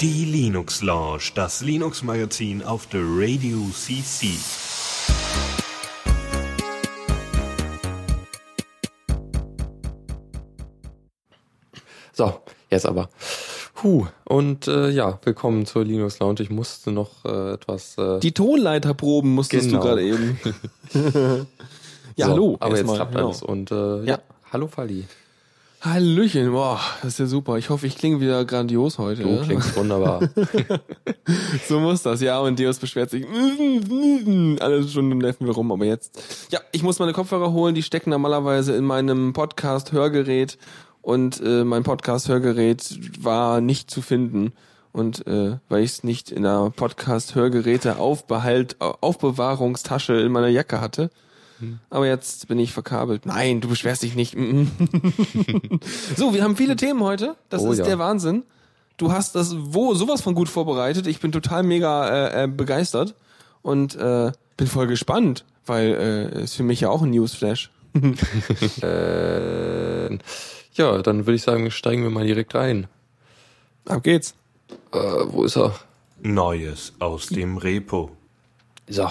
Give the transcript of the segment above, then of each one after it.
Die Linux Lounge, das Linux Magazin auf der Radio CC. So, jetzt aber. Puh, und äh, ja, willkommen zur Linux Lounge. Ich musste noch äh, etwas. Äh, Die Tonleiterproben musstest Genau. du gerade eben. ja, so, hallo. Aber jetzt erstmal, klappt genau. alles. Und äh, ja. Ja. hallo Fali. Hallöchen, boah, das ist ja super. Ich hoffe, ich klinge wieder grandios heute. Du klingst wunderbar. So muss das, ja. Und Deus beschwert sich. Alle Stunden nerven wir rum, aber jetzt. Ja, ich muss meine Kopfhörer holen. Die stecken normalerweise in meinem Podcast-Hörgerät. Und äh, mein Podcast-Hörgerät war nicht zu finden. Und äh, weil ich es nicht in der Podcast-Hörgeräte Aufbehalt, Aufbewahrungstasche in meiner Jacke hatte. Aber jetzt bin ich verkabelt. Nein, du beschwerst dich nicht. so, wir haben viele Themen heute. Das Oh ist ja. der Wahnsinn. Du hast das wo sowas von gut vorbereitet. Ich bin total mega äh, äh, begeistert und äh, bin voll gespannt, weil äh, ist für mich ja auch ein Newsflash. äh, ja, dann würde ich sagen, steigen wir mal direkt ein. Ab geht's. Äh, wo ist er? Neues aus dem Repo. So.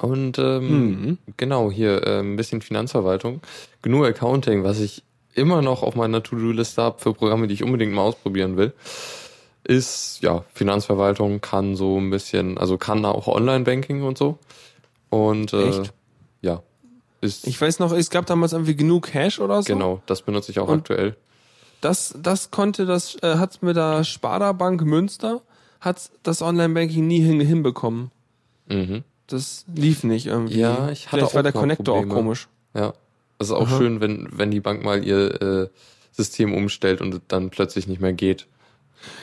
Und ähm, Mhm. genau, hier äh, ein bisschen Finanzverwaltung. GNU Accounting, was ich immer noch auf meiner To-Do-Liste habe für Programme, die ich unbedingt mal ausprobieren will, ist, ja, Finanzverwaltung kann so ein bisschen, also kann auch Online-Banking und so. Und äh, Echt? ja, ist Ich weiß noch, es gab damals irgendwie genug Cash oder so. genau, das benutze ich auch Und- aktuell. Das, das konnte das, äh, hat's mit der Sparda Bank Münster, hat das Online-Banking nie hin, hinbekommen. Mhm. Das lief nicht irgendwie. Ja, ich hatte Vielleicht auch war der Connector auch komisch. Ja. Es ist auch Aha. schön, wenn, wenn die Bank mal ihr äh, System umstellt und es dann plötzlich nicht mehr geht.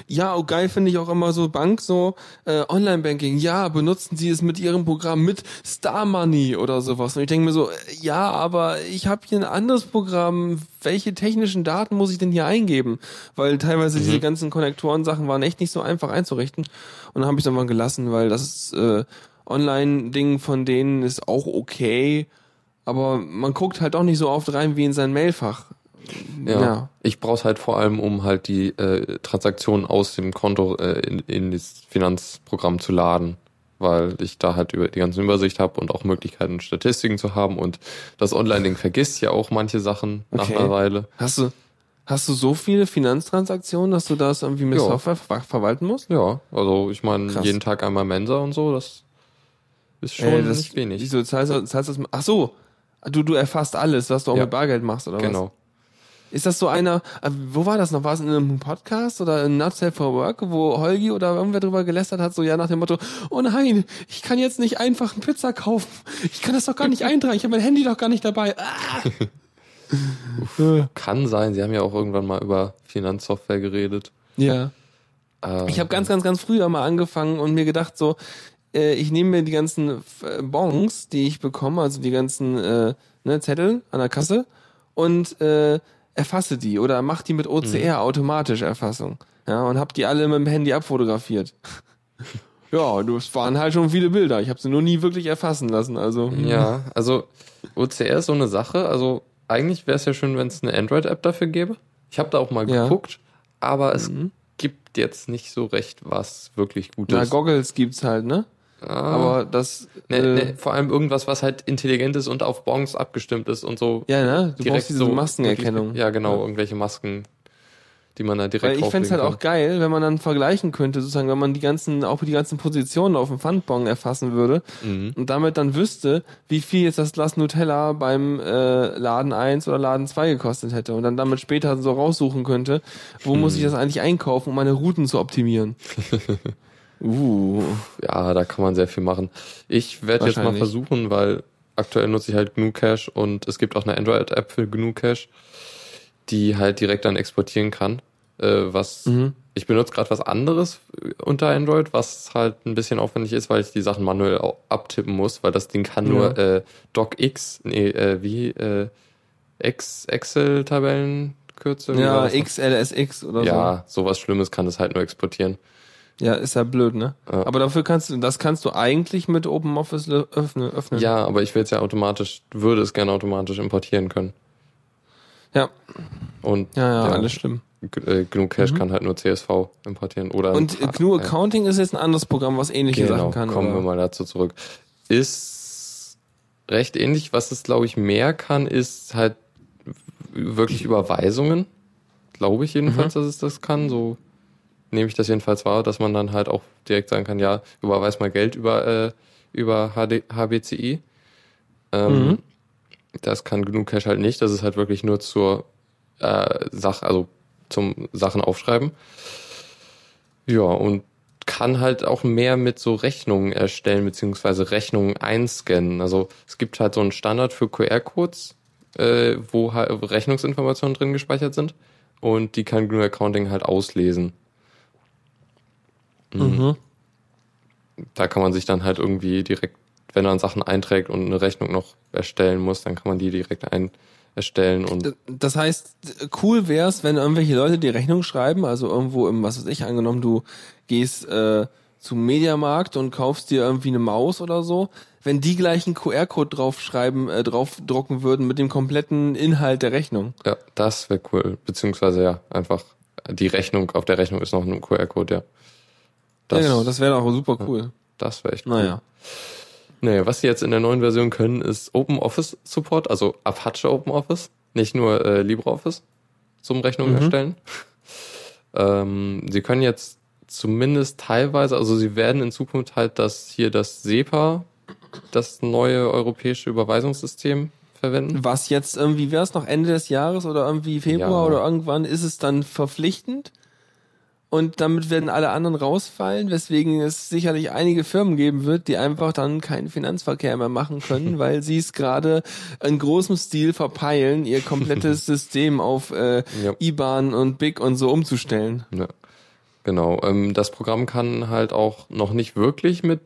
Ja, auch geil finde ich auch immer so Bank, so äh, Online-Banking. Ja, benutzen Sie es mit Ihrem Programm mit Star Money oder sowas. Und ich denke mir so, äh, ja, aber ich habe hier ein anderes Programm. Welche technischen Daten muss ich denn hier eingeben? Weil teilweise diese ganzen Konnektoren-Sachen waren echt nicht so einfach einzurichten. Und dann habe ich es einfach gelassen, weil das äh, Online-Ding von denen ist auch okay. Aber man guckt halt auch nicht so oft rein wie in sein Mailfach. Ja. Ja. Ich brauche halt vor allem, um halt die äh, Transaktionen aus dem Konto äh, in, in das Finanzprogramm zu laden, weil ich da halt über die ganze Übersicht habe und auch Möglichkeiten, Statistiken zu haben und das Online-Ding vergisst ja auch manche Sachen nach Okay. einer Weile. Hast du, hast du so viele Finanztransaktionen, dass du das irgendwie mit Ja. Software ver verwalten musst? Ja, also ich meine, jeden Tag einmal Mensa und so, das ist schon Äh, das, nicht wenig. Wieso zahlst du, zahlst du das? Ach so, du, du erfasst alles, was du auch Ja. mit Bargeld machst, oder was? Genau. Ist das so einer, äh, wo war das noch? War es in einem Podcast oder in Not Safe for Work, wo Holgi oder irgendwer drüber gelästert hat, so ja nach dem Motto, oh nein, ich kann jetzt nicht einfach eine Pizza kaufen. Ich kann das doch gar nicht eintragen. Ich habe mein Handy doch gar nicht dabei. Ah. Kann sein, sie haben ja auch irgendwann mal über Finanzsoftware geredet. Ja. Äh, Ich habe ganz, ganz, ganz früher mal angefangen und mir gedacht so, äh, ich nehme mir die ganzen äh, Bons, die ich bekomme, also die ganzen äh, ne, Zettel an der Kasse und äh, erfasse die oder mach die mit OCR automatisch Erfassung. Ja, und hab die alle mit dem Handy abfotografiert. ja, das waren halt schon viele Bilder. Ich habe sie nur nie wirklich erfassen lassen. Also Ja, also OCR ist so eine Sache. Also eigentlich wäre es ja schön, wenn es eine Android-App dafür gäbe. Ich habe da auch mal Ja. geguckt, aber es Mhm. gibt jetzt nicht so recht was wirklich Gutes. na, Goggles gibt's halt, ne? Ah, Aber das ne, äh, ne, vor allem irgendwas, was halt intelligent ist und auf Bons abgestimmt ist und so. ja, ne? Du direkt brauchst diese so Maskenerkennung. Ja, genau, irgendwelche Masken, die man da direkt Weil ich fänd's halt drauflegen auch geil, wenn man dann vergleichen könnte, sozusagen, wenn man die ganzen, auch die ganzen Positionen auf dem Pfandbon erfassen würde Mhm. und damit dann wüsste, wie viel jetzt das Glas Nutella beim äh, Laden 1 oder Laden 2 gekostet hätte und dann damit später so raussuchen könnte, wo muss Mhm. ich das eigentlich einkaufen, um meine Routen zu optimieren. uh. Ja, da kann man sehr viel machen. Ich werde jetzt mal versuchen, weil aktuell nutze ich halt GNU Cache und es gibt auch eine Android-App für GNU Cache, die halt direkt dann exportieren kann. Äh, was Mhm. ich benutze gerade was anderes unter Android, was halt ein bisschen aufwendig ist, weil ich die Sachen manuell abtippen muss, weil das Ding kann Ja. nur äh, DocX, nee, äh, wie äh, Ex Excel-Tabellenkürzel. wie war Ja? XLSX oder Ja, sowas Schlimmes kann es halt nur exportieren. Ja, ist ja blöd, ne? Ja. Aber dafür kannst du, das kannst du eigentlich mit OpenOffice öffnen. öffnen. Ja, aber ich will es ja automatisch, würde es gerne automatisch importieren können. Ja, Und ja, ja, alles schlimm. g- äh, GNU Cache kann halt nur CSV importieren. Oder Und äh, GNU Accounting ist jetzt ein anderes Programm, was ähnliche genau, Sachen kann. kommen oder? wir mal dazu zurück. Ist recht ähnlich. Was es, glaube ich, mehr kann, ist halt wirklich Überweisungen. Glaube ich jedenfalls, dass es das kann. So nehme ich das jedenfalls wahr, dass man dann halt auch direkt sagen kann, ja, überweis mal Geld über, äh, über HD, HBCI. Ähm, Mhm. Das kann GNU Cache halt nicht. Das ist halt wirklich nur zur äh, Sache, also zum Sachen aufschreiben. Ja, und kann halt auch mehr mit so Rechnungen erstellen, beziehungsweise Rechnungen einscannen. Also es gibt halt so einen Standard für QR-Codes, äh, wo halt Rechnungsinformationen drin gespeichert sind. Und die kann GNU Accounting halt auslesen. Mhm. Da kann man sich dann halt irgendwie direkt, wenn man Sachen einträgt und eine Rechnung noch erstellen muss, dann kann man die direkt ein erstellen und Das heißt, cool wär's, wenn irgendwelche Leute die Rechnung schreiben, also irgendwo im, was weiß ich, angenommen, du gehst äh, zum Mediamarkt und kaufst dir irgendwie eine Maus oder so, wenn die gleich einen QR-Code draufschreiben, äh, draufdrucken würden mit dem kompletten Inhalt der Rechnung. ja, das wäre cool. Beziehungsweise ja, einfach die Rechnung, auf der Rechnung ist noch ein QR-Code, ja. Ja, genau, das wäre auch super cool. Das wäre echt cool. Naja. Nee, was sie jetzt in der neuen Version können, ist Open Office Support, also Apache Open Office, nicht nur äh, LibreOffice zum Rechnungen Mhm. erstellen. ähm, sie können jetzt zumindest teilweise, also sie werden in Zukunft halt das hier das SEPA, das neue europäische Überweisungssystem verwenden. Was jetzt irgendwie, wäre es noch Ende des Jahres oder irgendwie Februar Ja. oder irgendwann, ist es dann verpflichtend? Und damit werden alle anderen rausfallen, weswegen es sicherlich einige Firmen geben wird, die einfach dann keinen Finanzverkehr mehr machen können, weil sie es gerade in großem Stil verpeilen, ihr komplettes System auf äh, Ja. IBAN und BIC und so umzustellen. Ja, genau. Ähm, das Programm kann halt auch noch nicht wirklich mit,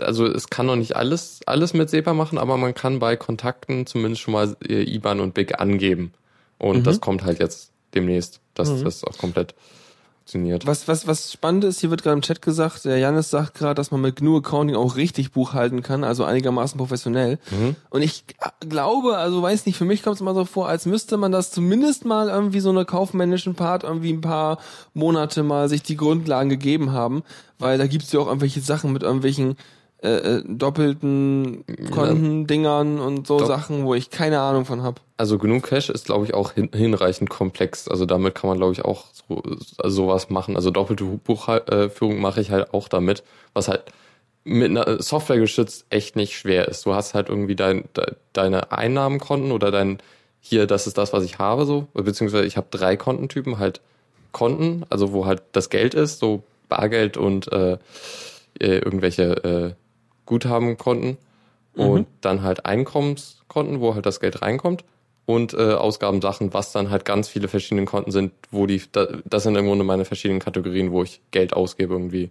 also es kann noch nicht alles, alles mit SEPA machen, aber man kann bei Kontakten zumindest schon mal äh, IBAN und BIC angeben. Und das kommt halt jetzt demnächst, dass das auch komplett funktioniert. Was, was, was spannend ist, hier wird gerade im Chat gesagt, der Janis sagt gerade, dass man mit GNU Accounting auch richtig buchhalten kann, also einigermaßen professionell. Und ich glaube, also weiß nicht, für mich kommt es immer so vor, als müsste man das zumindest mal irgendwie so eine kaufmännischen Part irgendwie ein paar Monate mal sich die Grundlagen gegeben haben, weil da gibt's ja auch irgendwelche Sachen mit irgendwelchen äh, äh, doppelten Kontendingern und so Doch. Sachen, wo ich keine Ahnung von hab. Also GNU Cache ist, glaube ich, auch hin, hinreichend komplex. Also damit kann man, glaube ich, auch so, also sowas machen. Also doppelte Buchführung mache ich halt auch damit, was halt mit einer Software geschützt echt nicht schwer ist. Du hast halt irgendwie dein, de, deine Einnahmenkonten oder dein, hier, das ist das, was ich habe, so, beziehungsweise ich habe drei Kontentypen, halt Konten, also wo halt das Geld ist, so Bargeld und äh, äh, irgendwelche äh, Guthabenkonten und dann halt Einkommenskonten, wo halt das Geld reinkommt und äh, Ausgabensachen, was dann halt ganz viele verschiedene Konten sind, wo die, da, das sind im Grunde meine verschiedenen Kategorien, wo ich Geld ausgebe, irgendwie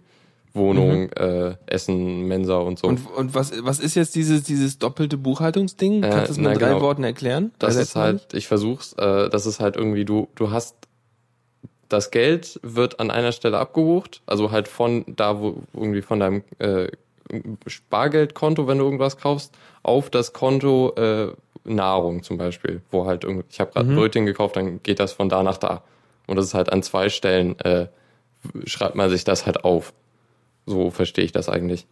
Wohnung, äh, Essen, Mensa und so. Und, und was, was ist jetzt dieses, dieses doppelte Buchhaltungsding? Äh, Kannst du es mit na, drei genau. Worten erklären? Das ist halt, ich versuch's, äh, das ist halt irgendwie, du, du hast das Geld wird an einer Stelle abgebucht, also halt von da, wo irgendwie von deinem äh, Spargeldkonto, wenn du irgendwas kaufst, auf das Konto äh, Nahrung zum Beispiel, wo halt irgendwie, ich habe gerade Mhm. Brötchen gekauft, dann geht das von da nach da. Und das ist halt an zwei Stellen, äh, schreibt man sich das halt auf. So verstehe ich das eigentlich.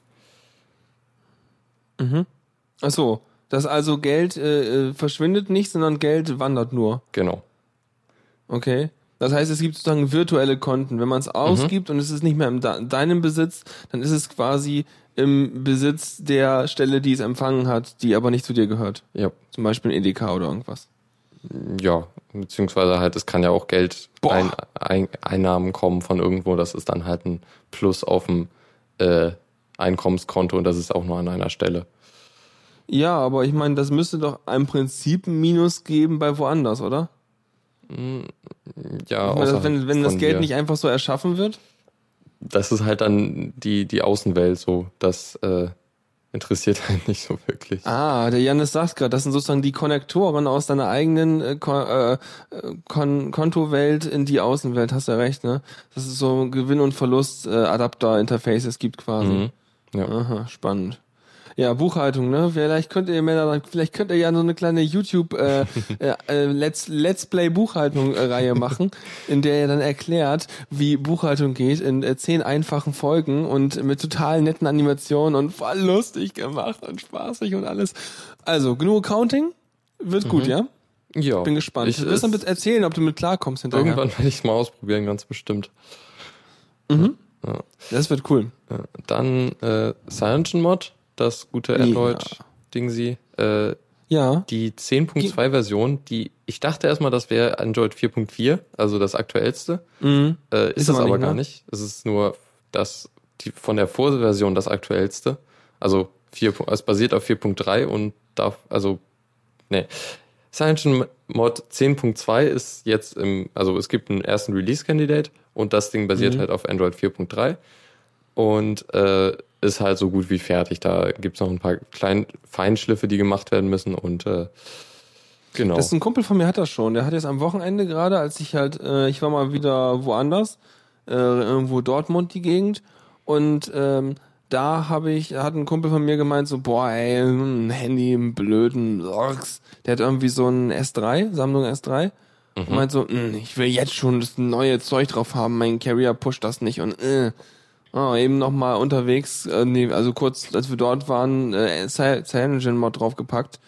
Ach so, dass also Geld äh, äh, verschwindet nicht, sondern Geld wandert nur. Genau. Okay. Das heißt, es gibt sozusagen virtuelle Konten. Wenn man es ausgibt und es ist nicht mehr in de- deinem Besitz, dann ist es quasi im Besitz der Stelle, die es empfangen hat, die aber nicht zu dir gehört. Ja. Zum Beispiel ein EDK oder irgendwas. Ja, beziehungsweise halt, es kann ja auch Geld ein, ein, Einnahmen kommen von irgendwo, das ist dann halt ein Plus auf dem äh, Einkommenskonto und das ist auch nur an einer Stelle. Ja, aber ich meine, das müsste doch im Prinzip ein Minus geben bei woanders, oder? Ja, Ich meine, wenn, wenn das Geld dir. nicht einfach so erschaffen wird? Das ist halt dann die, die Außenwelt so, das äh, interessiert einen nicht so wirklich. Ah, der Janis sagt gerade, das sind sozusagen die Konnektoren aus deiner eigenen äh, Kon äh, Kon Kontowelt in die Außenwelt, hast du ja recht, ne? Das ist so Gewinn- und Verlust-Adapter-Interfaces gibt quasi. Mhm. Ja. Aha, spannend. Ja, Buchhaltung, ne? Vielleicht könnt ihr mir da, vielleicht könnt ihr ja so eine kleine YouTube äh, äh, äh, Let's, Let's Play Buchhaltung äh, Reihe machen, in der ihr dann erklärt, wie Buchhaltung geht in äh, zehn einfachen Folgen und mit total netten Animationen und voll lustig gemacht und spaßig und alles. Also, genug Accounting? Wird gut, ja? Ja. Bin gespannt. Ich, du wirst dann bitte erzählen, ob du mit klarkommst hinterher. irgendwann werde ich es mal ausprobieren, ganz bestimmt. Das wird cool. Ja. Dann äh, CyanogenMod, das gute Android-Dingsi. Äh, Ja. die 10.2-Version, die ich dachte erstmal, das wäre Android 4.4, also das aktuellste. Mhm. Äh, ist, Ist es aber nicht, gar ne? nicht. Es ist nur das die von der Vorversion das aktuellste. Also 4, es basiert auf 4.3 und darf, also, ne. Cyanogen Mod 10.2 ist jetzt im, also es gibt einen ersten Release-Candidate und das Ding basiert Mhm. halt auf Android 4.3 und äh, ist halt so gut wie fertig. Da gibt's noch ein paar kleine Feinschliffe, die gemacht werden müssen und äh, genau. Das ist ein Kumpel von mir hat das schon. Der hat jetzt am Wochenende gerade, als ich halt, äh, ich war mal wieder woanders, äh, irgendwo Dortmund die Gegend und ähm, da habe ich, hat ein Kumpel von mir gemeint so, boah, ey, ein Handy, einen blöden Orks. Der hat irgendwie so ein S3, Sammlung S3. Und meint so, "Mm, ich will jetzt schon das neue Zeug drauf haben, mein Carrier pusht das nicht und äh. Oh, eben noch mal unterwegs, äh, nee, also kurz, als wir dort waren, äh, Cy- Cyanogen-Mod draufgepackt.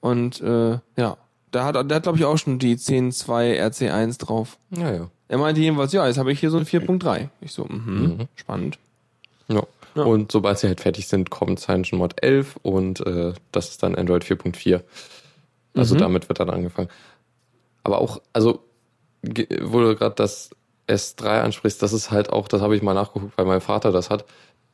Und äh, ja, da hat, der hat glaube ich auch schon die 10.2 RC1 drauf. ja, ja. Er meinte jedenfalls, ja, jetzt habe ich hier so ein 4.3. Ich so, mhm, spannend. Ja. Ja. Und sobald sie halt fertig sind, kommt Cyanogen Mod 11 und äh, das ist dann Android 4.4. Also Mhm. damit wird dann angefangen. Aber auch, also, wo du gerade das S3 ansprichst, das ist halt auch, das habe ich mal nachgeguckt, weil mein Vater das hat.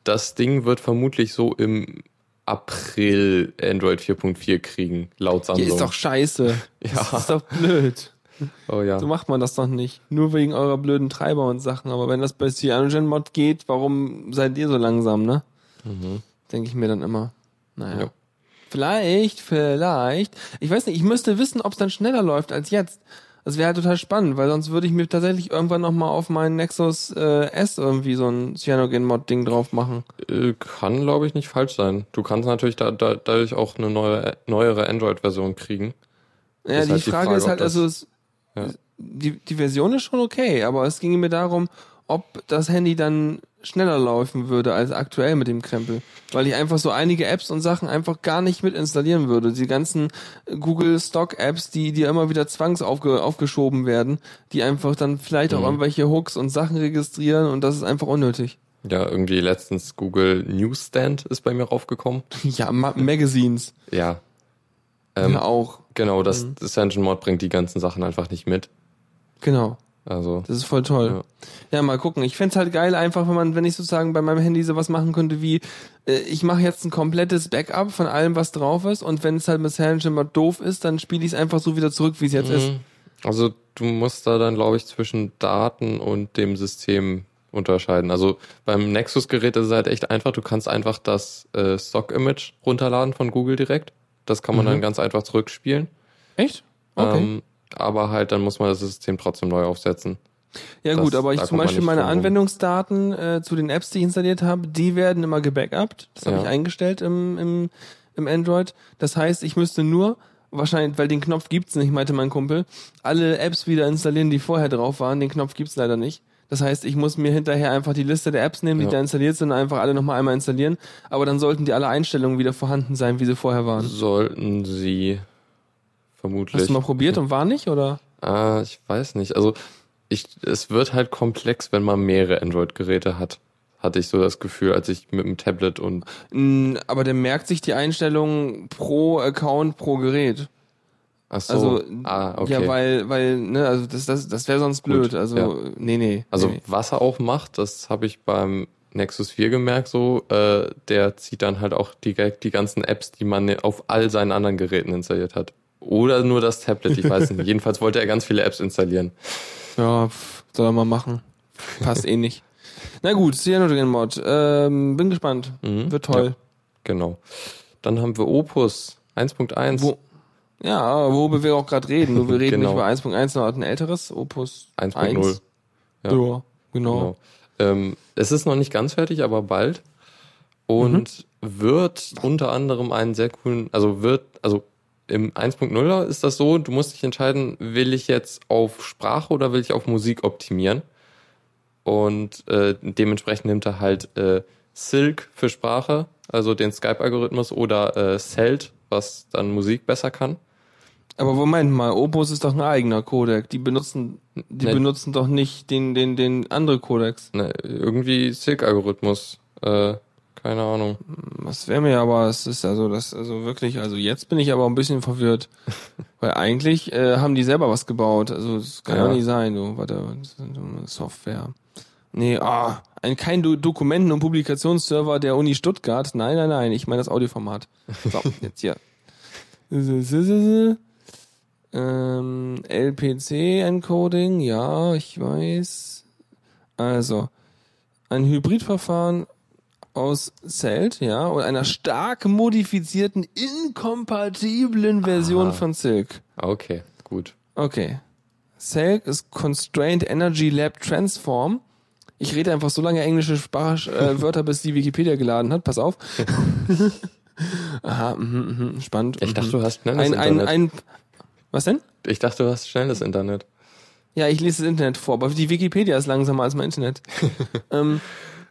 Das Ding wird vermutlich so im April Android 4.4 kriegen, laut Hier Samsung. ist doch scheiße. Ja. Das ist doch blöd. oh ja. So macht man das doch nicht. Nur wegen eurer blöden Treiber und Sachen. Aber wenn das bei CyanogenMod geht, warum seid ihr so langsam, ne? Denke ich mir dann immer. Naja. Mhm. Ja. Vielleicht, vielleicht. Ich weiß nicht, ich müsste wissen, ob es dann schneller läuft als jetzt. Das wäre halt total spannend, weil sonst würde ich mir tatsächlich irgendwann nochmal auf meinen Nexus äh, S irgendwie so ein Cyanogen-Mod-Ding drauf machen. Äh, Kann, glaube ich, nicht falsch sein. Du kannst natürlich da, da, dadurch auch eine neue, neuere Android-Version kriegen. Ja, die, halt die Frage, Frage, ist halt, also es, Ja. die, die Version ist schon okay, aber es ging mir darum, ob das Handy dann schneller laufen würde als aktuell mit dem Krempel. Weil ich einfach so einige Apps und Sachen einfach gar nicht mit installieren würde. Die ganzen Google Stock Apps, die dir immer wieder zwangs aufge, aufgeschoben werden, die einfach dann vielleicht auch Mhm. irgendwelche Hooks und Sachen registrieren und das ist einfach unnötig. Ja, irgendwie letztens Google Newsstand ist bei mir raufgekommen. Ja, Ma Magazines. Ja. Ähm, ja, auch. Genau, das, Mhm. das Engine Mod bringt die ganzen Sachen einfach nicht mit. Genau. Also, Das ist voll toll. Ja, mal gucken. Ich fänd's halt geil, einfach, wenn man, wenn ich sozusagen bei meinem Handy sowas machen könnte wie, äh, ich mache jetzt ein komplettes Backup von allem, was drauf ist, und wenn es halt mit Cyanogen mal doof ist, dann spiele ich es einfach so wieder zurück, wie es jetzt ist. Mhm. also du musst da dann, glaube ich, zwischen Daten und dem System unterscheiden. Also beim Nexus-Gerät ist es halt echt einfach. Du kannst einfach das äh, Stock-Image runterladen von Google direkt. Das kann man Mhm. dann ganz einfach zurückspielen. Echt? Okay. Ähm, aber halt, dann muss man das System trotzdem neu aufsetzen. ja das- gut, aber ich zum Beispiel meine. Anwendungsdaten äh, zu den Apps, die ich installiert habe, die werden immer gebackupt. Das habe Ja. ich eingestellt im, im, im Android. Das heißt, ich müsste nur wahrscheinlich, weil den Knopf gibt's nicht, meinte mein Kumpel, alle Apps wieder installieren, die vorher drauf waren. Den Knopf gibt's leider nicht. Das heißt, ich muss mir hinterher einfach die Liste der Apps nehmen, die Ja. da installiert sind, und einfach alle nochmal einmal installieren. Aber dann sollten die alle Einstellungen wieder vorhanden sein, wie sie vorher waren. Sollten sie vermutlich. Hast du mal probiert und war nicht, oder? Ah, ich weiß nicht. Also ich, es wird halt komplex, wenn man mehrere Android-Geräte hat. Hatte ich so das Gefühl, als ich mit dem Tablet und Aber der merkt sich die Einstellungen pro Account, pro Gerät. ach so, Also, ah, okay. ja, weil, weil, ne, also das, das, das wäre sonst blöd. Gut, also, ja. nee, nee. also nee. was er auch macht, das habe ich beim Nexus 4 gemerkt, so, äh, der zieht dann halt auch die, die ganzen Apps, die man auf all seinen anderen Geräten installiert hat. Oder nur das Tablet, ich weiß nicht. Jedenfalls wollte er ganz viele Apps installieren. Ja, soll er mal machen. Passt eh nicht. Na gut, Cyanogen-Mod. Ähm, bin gespannt. Mhm. Wird toll. Ja, genau. Dann haben wir Opus 1.1. Wo, ja, worüber wir auch gerade reden. Nur wir reden Genau. nicht über 1.1, sondern ein älteres, Opus 1.0. 1. Ja. Ja, genau. Genau. Ähm, es ist noch nicht ganz fertig, aber bald. Und wird unter anderem einen sehr coolen, also wird, also im 1.0 ist das so, du musst dich entscheiden, will ich jetzt auf Sprache oder will ich auf Musik optimieren? Und äh, dementsprechend nimmt er halt äh, Silk für Sprache, also den Skype-Algorithmus, oder äh, Celt, was dann Musik besser kann. Aber Moment mal, Opus ist doch ein eigener Codec. Die benutzen, die Nee. benutzen doch nicht den, den, den andere Codecs. Ne, irgendwie Silk-Algorithmus. Äh, keine Ahnung. Das wäre mir aber, es ist also das, also wirklich, also jetzt bin ich aber ein bisschen verwirrt. Weil eigentlich äh, haben die selber was gebaut. Also das kann ja, Ja. nicht sein, du, warte, Software. Nee, ah, ein, kein Do Dokumenten- und Publikationsserver der Uni Stuttgart. Nein, nein, nein, ich meine das Audioformat. So, jetzt hier. Ähm, LPC-Encoding, ja, ich weiß. Also, ein Hybridverfahren aus Celt, ja, und einer stark modifizierten, inkompatiblen Version Aha. von Silk. Okay, gut. Okay. Silk ist Constrained Energy Lab Transform. Ich rede einfach so lange englische Sprach äh, Wörter, bis die Wikipedia geladen hat. Pass auf. Aha, mhm, mhm, spannend. Ich dachte, mhm. du hast schnelles ein, ein, Internet. ein, was denn? ich dachte, du hast schnelles Internet. Ja, ich lese das Internet vor, aber die Wikipedia ist langsamer als mein Internet. ähm,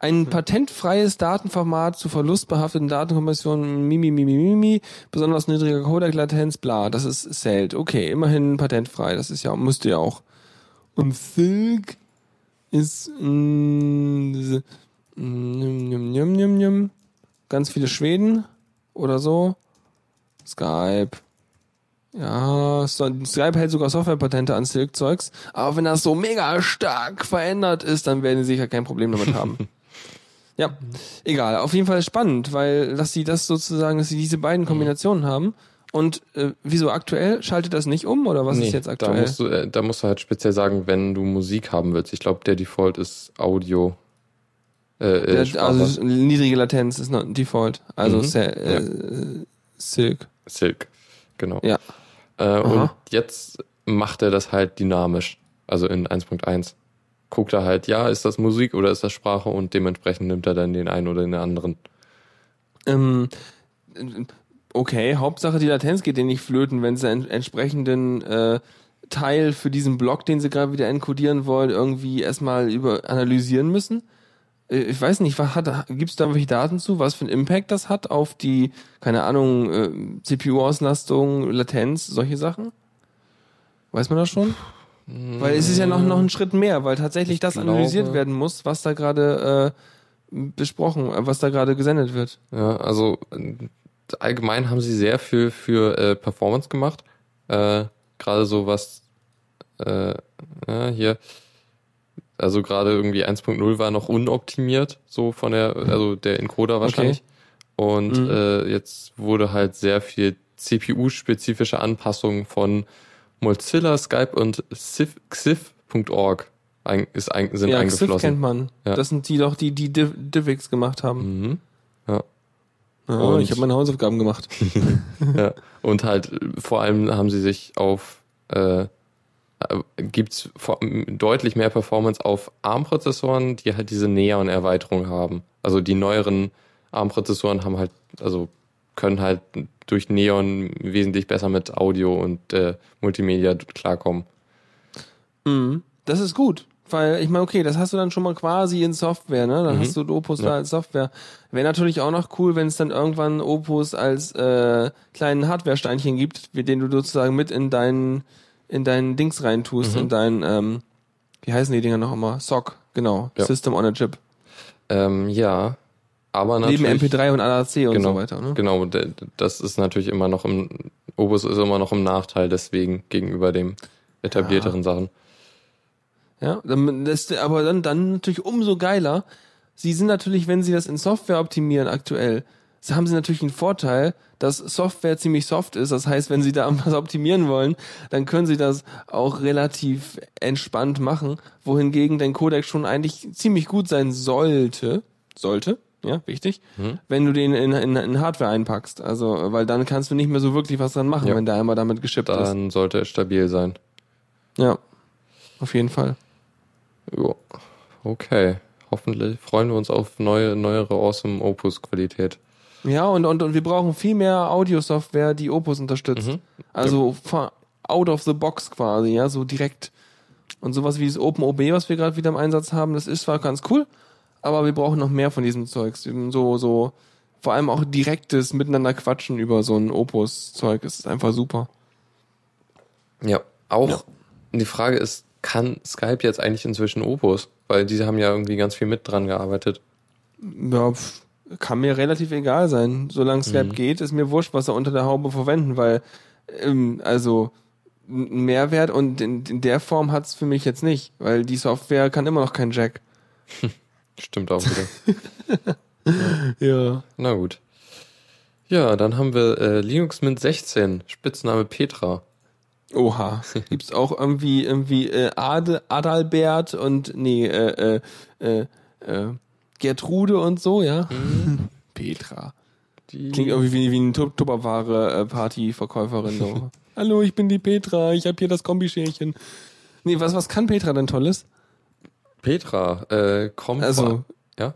ein patentfreies Datenformat zu verlustbehafteten Datenkompressionen, mimi, mimi, mimi, besonders niedriger Codec-Latenz, bla, das ist Celt. Okay, immerhin patentfrei, das ist ja, müsste ja auch. Und Silk ist, mm, diese- mm, njum, ganz viele Schweden oder so. Skype. Ja, Skype hält sogar Softwarepatente an Silk-Zeugs, aber wenn das so mega stark verändert ist, dann werden sie sicher kein Problem damit haben. ja, egal. Auf jeden Fall spannend, weil dass sie das sozusagen, dass sie diese beiden Kombinationen haben. Und äh, wieso aktuell? Schaltet das nicht um oder was ist jetzt Da aktuell? musst, du, äh, da musst du halt speziell sagen, wenn du Musik haben willst. Ich glaube, der Default ist Audio. Äh, äh, Der, also niedrige Latenz ist noch Default. Also Mhm. Cel- äh, Silk. Silk. Genau. Ja. Äh, und jetzt macht er das halt dynamisch. Also in 1.1. Guckt er halt, ja, ist das Musik oder ist das Sprache und dementsprechend nimmt er dann den einen oder den anderen. Ähm, okay, Hauptsache die Latenz geht denen nicht flöten, wenn sie einen entsprechenden äh, Teil für diesen Block, den sie gerade wieder encodieren wollen, irgendwie erstmal über analysieren müssen. Äh, Ich weiß nicht, was hat, gibt es da irgendwelche Daten zu, was für einen Impact das hat auf die, keine Ahnung, äh, CPU-Auslastung, Latenz, solche Sachen? Weiß man das schon? Weil es ist ja noch, noch ein Schritt mehr, weil tatsächlich das glaube- analysiert werden muss, was da gerade äh, besprochen, äh, was da gerade gesendet wird. Ja, also allgemein haben sie sehr viel für äh, Performance gemacht. Äh, gerade so was äh, ja, hier. Also gerade irgendwie 1.0 war noch unoptimiert, so von der, also der Encoder wahrscheinlich. Und Mhm. äh, jetzt wurde halt sehr viel CPU-spezifische Anpassungen von Mozilla, Skype und Xif- Xif.org ein, ist ein, sind ja, Xif eingeflossen. kennt man. Ja. Das sind die doch, die die Div Divix gemacht haben. Mhm. Ja. Und- ich habe meine Hausaufgaben gemacht. ja. Und halt vor allem haben sie sich auf äh, gibt's vor, deutlich mehr Performance auf ARM-Prozessoren, die halt diese Neon-Erweiterung haben. Also die neueren ARM-Prozessoren haben halt, also können halt durch Neon wesentlich besser mit Audio und äh, Multimedia klarkommen. Mhm. Das ist gut. Weil, ich meine, okay, das hast du dann schon mal quasi in Software, ne? Dann Mhm. hast du Opus Ja. da als Software. Wäre natürlich auch noch cool, wenn es dann irgendwann Opus als äh, kleinen Hardware-Steinchen gibt, mit den du sozusagen mit in deinen in deinen Dings reintust, Mhm. in deinen, ähm, wie heißen die Dinger noch immer? SOC, genau. Ja. System on a Chip. Ähm, ja, aber Neben natürlich... MP3 und AAC und genau, so weiter, ne? Genau, das ist natürlich immer noch im, Obus ist immer noch im Nachteil deswegen gegenüber dem etablierteren Sachen. Ja, dann, das, aber dann, dann natürlich umso geiler. Sie sind natürlich, wenn sie das in Software optimieren aktuell, haben sie natürlich einen Vorteil, dass Software ziemlich soft ist. Das heißt, wenn sie da was optimieren wollen, dann können sie das auch relativ entspannt machen. Wohingegen dein Codec schon eigentlich ziemlich gut sein sollte. Sollte, ja, wichtig. Mhm. Wenn du den in, in, in Hardware einpackst. Also, weil dann kannst du nicht mehr so wirklich was dran machen, Ja. wenn der einmal damit geschippt ist. Dann sollte es stabil sein. Ja. Auf jeden Fall. Jo. Okay. Hoffentlich freuen wir uns auf neue, neuere Awesome Opus Qualität. Ja, und, und, und wir brauchen viel mehr Audiosoftware, die Opus unterstützt. Mhm. Also von out of the box quasi, ja, so direkt. Und sowas wie das OpenOB, was wir gerade wieder im Einsatz haben, das ist zwar ganz cool, aber wir brauchen noch mehr von diesem Zeugs. So, so, vor allem auch direktes Miteinander quatschen über so ein Opus-Zeug. Das ist einfach super. Ja, auch Ja. die Frage ist, kann Skype jetzt eigentlich inzwischen Opus? Weil diese haben ja irgendwie ganz viel mit dran gearbeitet. Ja, pf, kann mir relativ egal sein. Solange Skype Mhm. geht, ist mir wurscht, was sie unter der Haube verwenden, weil, ähm, also, Mehrwert und in, in der Form hat's für mich jetzt nicht, weil die Software kann immer noch kein Jack. Stimmt auch wieder. Ja. Na gut. Ja, dann haben wir äh, Linux Mint 16, Spitzname Petra. Oha. Gibt's auch irgendwie, irgendwie, äh, Ade, Adalbert und, nee, äh, äh, äh, äh, Gertrude und so, ja? Petra. Die Klingt irgendwie wie, wie eine Tup- Tupperware-Party-Verkäuferin. So. Hallo, ich bin die Petra, ich habe hier das Kombischerchen. Nee, was, was kann Petra denn Tolles? Petra äh, kommt Also, ja,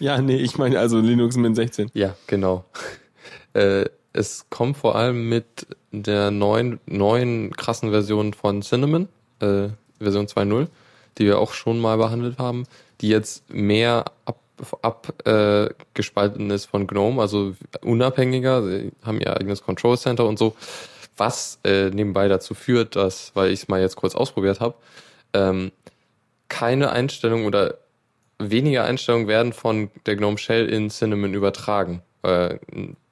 ja, nee, ich meine also Linux Mint 16. ja, genau. äh, es kommt vor allem mit der neuen neuen krassen Version von Cinnamon, äh, Version 2.0, die wir auch schon mal behandelt haben, die jetzt mehr ab ab äh, gespalten ist von GNOME, also unabhängiger. Sie haben ihr eigenes Control Center und so, was äh, nebenbei dazu führt, dass, weil ich es mal jetzt kurz ausprobiert habe, ähm, keine Einstellung oder weniger Einstellungen werden von der GNOME Shell in Cinnamon übertragen. Äh,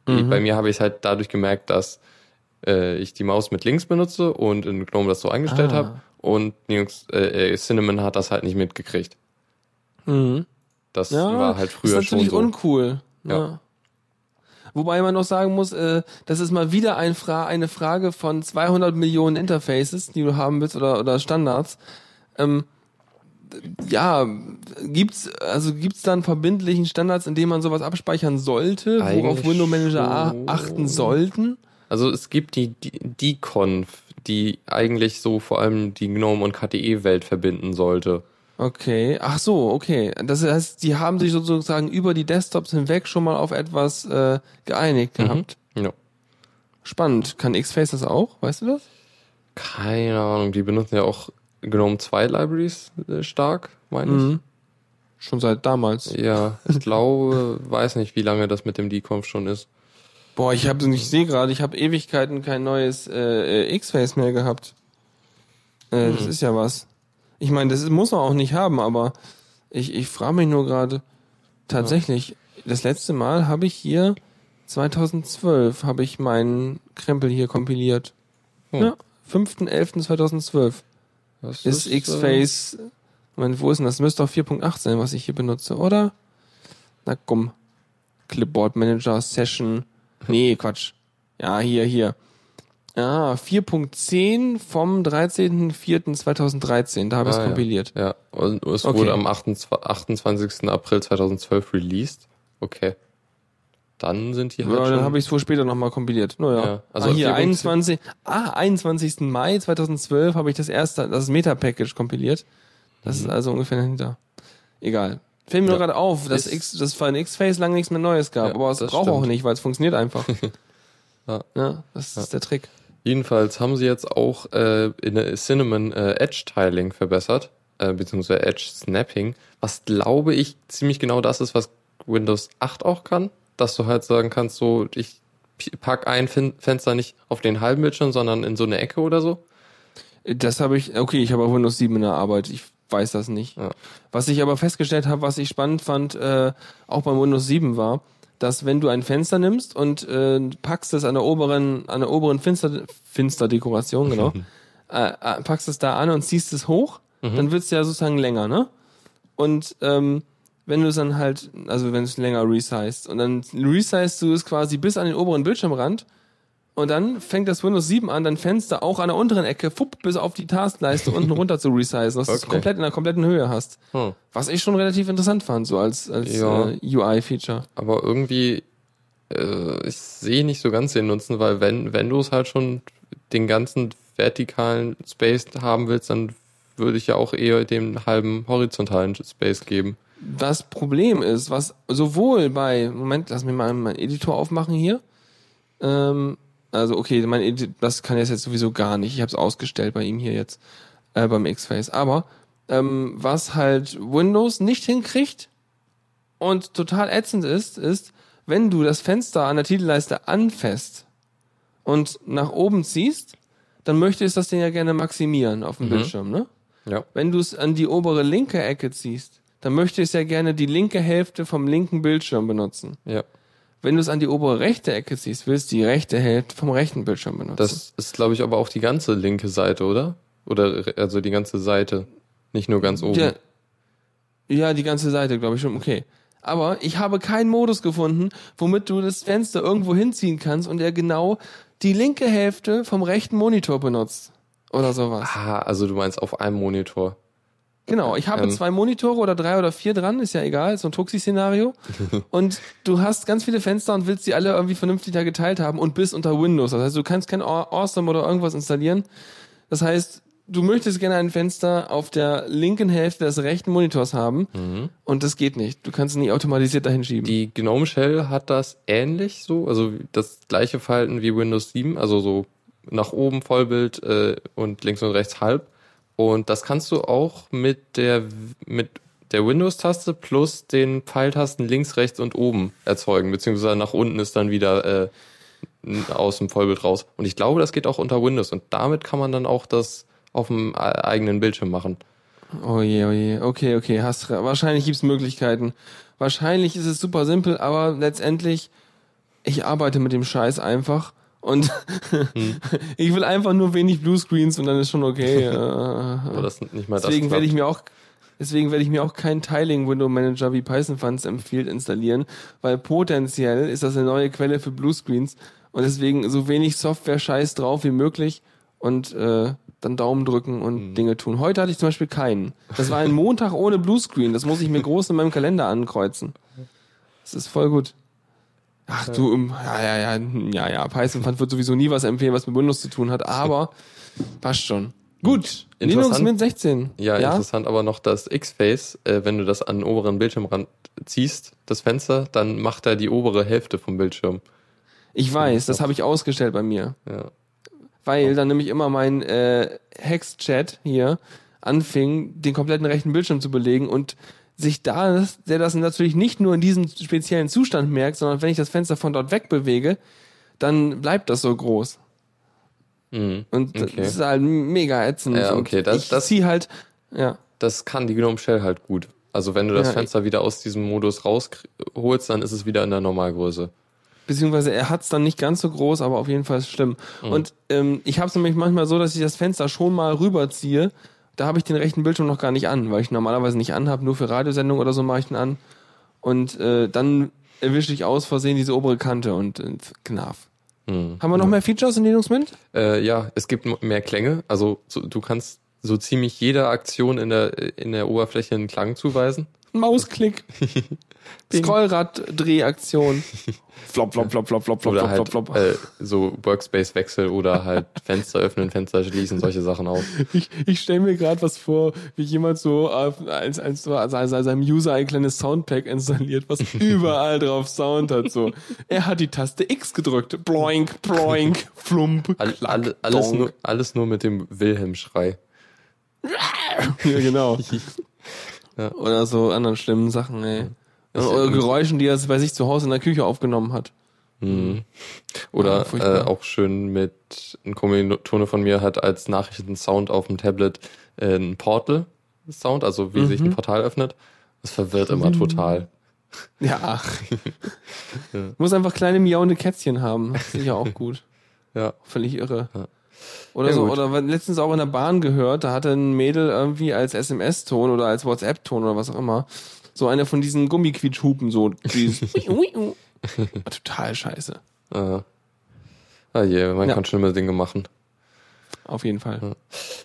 Mhm. Bei mir habe ich es halt dadurch gemerkt, dass äh, ich die Maus mit links benutze und in GNOME das so eingestellt Ah. habe und äh, äh, Cinnamon hat das halt nicht mitgekriegt. Mhm. Das Ja, war halt früher ist natürlich schon so. uncool. Ja. Ja. Wobei man noch sagen muss, äh, das ist mal wieder ein Fra eine Frage von 200 Millionen Interfaces, die du haben willst oder, oder Standards. Ähm, ja, gibt's also gibt's dann verbindlichen Standards, in denen man sowas abspeichern sollte, worauf Eigentlich Window Manager a- schon. achten sollten? Also es gibt die, die, die Conf, die eigentlich so vor allem die GNOME und KDE-Welt verbinden sollte. Okay, ach so, okay. Das heißt, die haben sich sozusagen über die Desktops hinweg schon mal auf etwas äh, geeinigt gehabt. Ja. Spannend. Kann Xface das auch? Weißt du das? Keine Ahnung, die benutzen ja auch GNOME 2 Libraries äh, stark, meine ich. Mhm. Schon seit damals. Ja, ich glaube, weiß nicht, wie lange das mit dem Deconf schon ist. Boah, ich habe, ich sehe gerade, ich habe Ewigkeiten kein neues äh, äh, X-Face mehr gehabt. Äh, Das ist ja was. Ich meine, das muss man auch nicht haben, aber ich, ich frage mich nur gerade, tatsächlich, das letzte Mal habe ich hier 2012 habe ich meinen Krempel hier kompiliert. Hm. Ja, 5.11.2012 Das ist äh, X-Face. Moment, wo ist denn das? Müsste doch 4.8 sein, was ich hier benutze, oder? Na komm. Clipboard Manager, Session. Nee, Quatsch. Ja, hier, hier. Ah, 4.10 vom 13.04.2013. Da habe ich es Ah, ja. kompiliert. Ja, und es Okay. wurde am 28. 28. April 2012 released. Okay. Dann sind die Ja, halt dann schon... habe ich es wohl später nochmal kompiliert. Naja. Ja, also ah, hier, 4.10 21, ah, 21. Mai 2012 habe ich das erste, das Meta-Package kompiliert. Das ist also ungefähr dahinter. Egal. Fällt mir nur Mhm. Ja. gerade auf, dass Ist- X, das für ein X-Face lange nichts mehr Neues gab. Ja, aber es braucht auch nicht, weil es funktioniert einfach. Ja. ja, das ist der Trick. Jedenfalls haben sie jetzt auch äh, in der Cinnamon äh, Edge-Tiling verbessert, äh, beziehungsweise Edge-Snapping, was glaube ich ziemlich genau das ist, was Windows 8 auch kann, dass du halt sagen kannst, so ich pack ein Fenster nicht auf den halben Bildschirm, sondern in so eine Ecke oder so. Das habe ich, okay, ich habe auf Windows 7 in der Arbeit. Ich weiß das nicht. Ja. Was ich aber festgestellt habe, was ich spannend fand, äh, auch beim Windows 7 war, dass wenn du ein Fenster nimmst und äh, packst es an der oberen, an der oberen Finster, Finsterdekoration, genau, äh, äh, packst es da an und ziehst es hoch, dann wird's ja sozusagen länger, ne? Und ähm, wenn du es dann halt, also wenn du es länger resized und dann resized du es quasi bis an den oberen Bildschirmrand und dann fängt das Windows 7 an, dein Fenster auch an der unteren Ecke, fupp, bis auf die Taskleiste unten runter zu resizen, dass du es Okay. komplett in der kompletten Höhe hast. Hm. Was ich schon relativ interessant fand, so als, als Ja. äh, UI-Feature. Aber irgendwie, äh, ich sehe nicht so ganz den Nutzen, weil wenn, wenn du es halt schon den ganzen vertikalen Space haben willst, dann würde ich ja auch eher dem halben horizontalen Space geben. Das Problem ist, was sowohl bei, Moment, lass mich mal meinen Editor aufmachen hier. Ähm, also okay, mein Edit, das kann jetzt, jetzt sowieso gar nicht. Ich habe es ausgestellt bei ihm hier jetzt, äh, beim X-Face. Aber ähm, was halt Windows nicht hinkriegt und total ätzend ist, ist, wenn du das Fenster an der Titelleiste anfasst und nach oben ziehst, dann möchtest du das Ding ja gerne maximieren auf dem Mhm. Bildschirm, ne? Ja. Wenn du es an die obere linke Ecke ziehst, dann möchtest du ja gerne die linke Hälfte vom linken Bildschirm benutzen. Ja. Wenn du es an die obere rechte Ecke ziehst, willst du die rechte Hälfte vom rechten Bildschirm benutzen. Das ist, glaube ich, aber auch die ganze linke Seite, oder? Oder also die ganze Seite. Nicht nur ganz oben. ja, ja, die ganze Seite, glaube ich schon, okay. Aber ich habe keinen Modus gefunden, womit du das Fenster irgendwo hinziehen kannst und er genau die linke Hälfte vom rechten Monitor benutzt. Oder sowas. Ah, also du meinst auf einem Monitor. Genau, ich habe Ähm. zwei Monitore oder drei oder vier dran, ist ja egal, ist so ein Tuxi-Szenario. und du hast ganz viele Fenster und willst die alle irgendwie vernünftig da geteilt haben und bist unter Windows. Das heißt, du kannst kein Aw- Awesome oder irgendwas installieren. Das heißt, du möchtest gerne ein Fenster auf der linken Hälfte des rechten Monitors haben und das geht nicht. Du kannst es nicht automatisiert dahin schieben. Die GNOME Shell hat das ähnlich so, also das gleiche Verhalten wie Windows 7, also so nach oben Vollbild äh, und links und rechts halb. Und das kannst du auch mit der mit der Windows-Taste plus den Pfeiltasten links, rechts und oben erzeugen, beziehungsweise nach unten ist dann wieder äh, aus dem Vollbild raus. Und ich glaube, das geht auch unter Windows und damit kann man dann auch das auf dem e- eigenen Bildschirm machen. Oh je, oh je. Okay, okay, hast wahrscheinlich gibt's Möglichkeiten. Wahrscheinlich ist es super simpel, aber letztendlich ich arbeite mit dem Scheiß einfach und ich will einfach nur wenig Bluescreens und dann ist schon okay. Aber Äh, das nicht mal deswegen werde ich mir auch deswegen werde ich mir auch keinen Tiling Window Manager wie Python Funds empfiehlt installieren, weil potenziell ist das eine neue Quelle für Bluescreens und deswegen so wenig Software Scheiß drauf wie möglich und äh, dann Daumen drücken und Dinge tun. Heute hatte ich zum Beispiel keinen. Das war ein Montag ohne Bluescreen. Das muss ich mir groß in meinem Kalender ankreuzen. Das ist voll gut. Ach du, ja, ja, ja, ja, ja, Python Fund wird sowieso nie was empfehlen, was mit Windows zu tun hat, aber passt schon. Gut, Linux. Mint 16. Ja, interessant aber noch das X-Face, äh, wenn du das an den oberen Bildschirmrand ziehst, das Fenster, dann macht er die obere Hälfte vom Bildschirm. Ich weiß, das habe ich ausgestellt bei mir. Ja. Weil dann nämlich immer mein äh, Hex-Chat hier anfing, den kompletten rechten Bildschirm zu belegen und sich da, der das natürlich nicht nur in diesem speziellen Zustand merkt, sondern wenn ich das Fenster von dort wegbewege, dann bleibt das so groß. Mhm. Und Okay. das ist halt mega ätzend. Ja, okay, das- ich das- zieh halt, ja. Das kann die GNOME Shell halt gut. Also wenn du das Ja, Fenster wieder aus diesem Modus rausholst, dann ist es wieder in der Normalgröße. Beziehungsweise er hat's dann nicht ganz so groß, aber auf jeden Fall ist es schlimm. Mhm. Und ähm, ich habe es nämlich manchmal so, dass ich das Fenster schon mal rüberziehe. Da habe ich den rechten Bildschirm noch gar nicht an, weil ich normalerweise nicht anhabe, nur für Radiosendungen oder so mache ich ihn an. Und äh, dann erwische ich aus Versehen diese obere Kante und äh, knarf. Mhm. Haben wir noch mehr Features in Linux Mint? Äh, ja, es gibt mehr Klänge. Also so, du kannst so ziemlich jeder Aktion in der, in der Oberfläche einen Klang zuweisen. Mausklick. Scrollrad-Drehaktion. flop, flop, flop, flop, flop, flop, Oder flop, halt flop, flop. Äh, so Workspace-Wechsel oder halt Fenster öffnen, Fenster schließen, solche Sachen auch. Ich, ich stelle mir gerade was vor, wie jemand so äh, als, als, so als, als seinem User ein kleines Soundpack installiert, was überall drauf Sound hat. So, er hat die Taste X gedrückt, bloink, bloink, flump, All, klack, all, alles, donk. nur, alles nur mit dem Wilhelm-Schrei. Ja, genau. Ja. Oder so anderen schlimmen Sachen, ey. Das- Oder Geräuschen, die er bei sich zu Hause in der Küche aufgenommen hat. Mhm. Oder äh, furchtbar. auch schön mit, ein Kommilitone von mir hat als Nachrichtensound auf dem Tablet äh, einen Portal-Sound, also wie sich Mhm. ein Portal öffnet. Das verwirrt immer total. Ja, ach. Muss einfach kleine miauende Kätzchen haben. Das ist sicher auch gut. Ja. Völlig irre. Ja. Oder Ja, so, gut. oder letztens auch in der Bahn gehört, da hatte ein Mädel irgendwie als SMS-Ton oder als WhatsApp-Ton oder was auch immer, so eine von diesen Gummiquietschhupen, so dieses Total scheiße. Äh, ah je, man Ja. kann schlimme Dinge machen. Auf jeden Fall.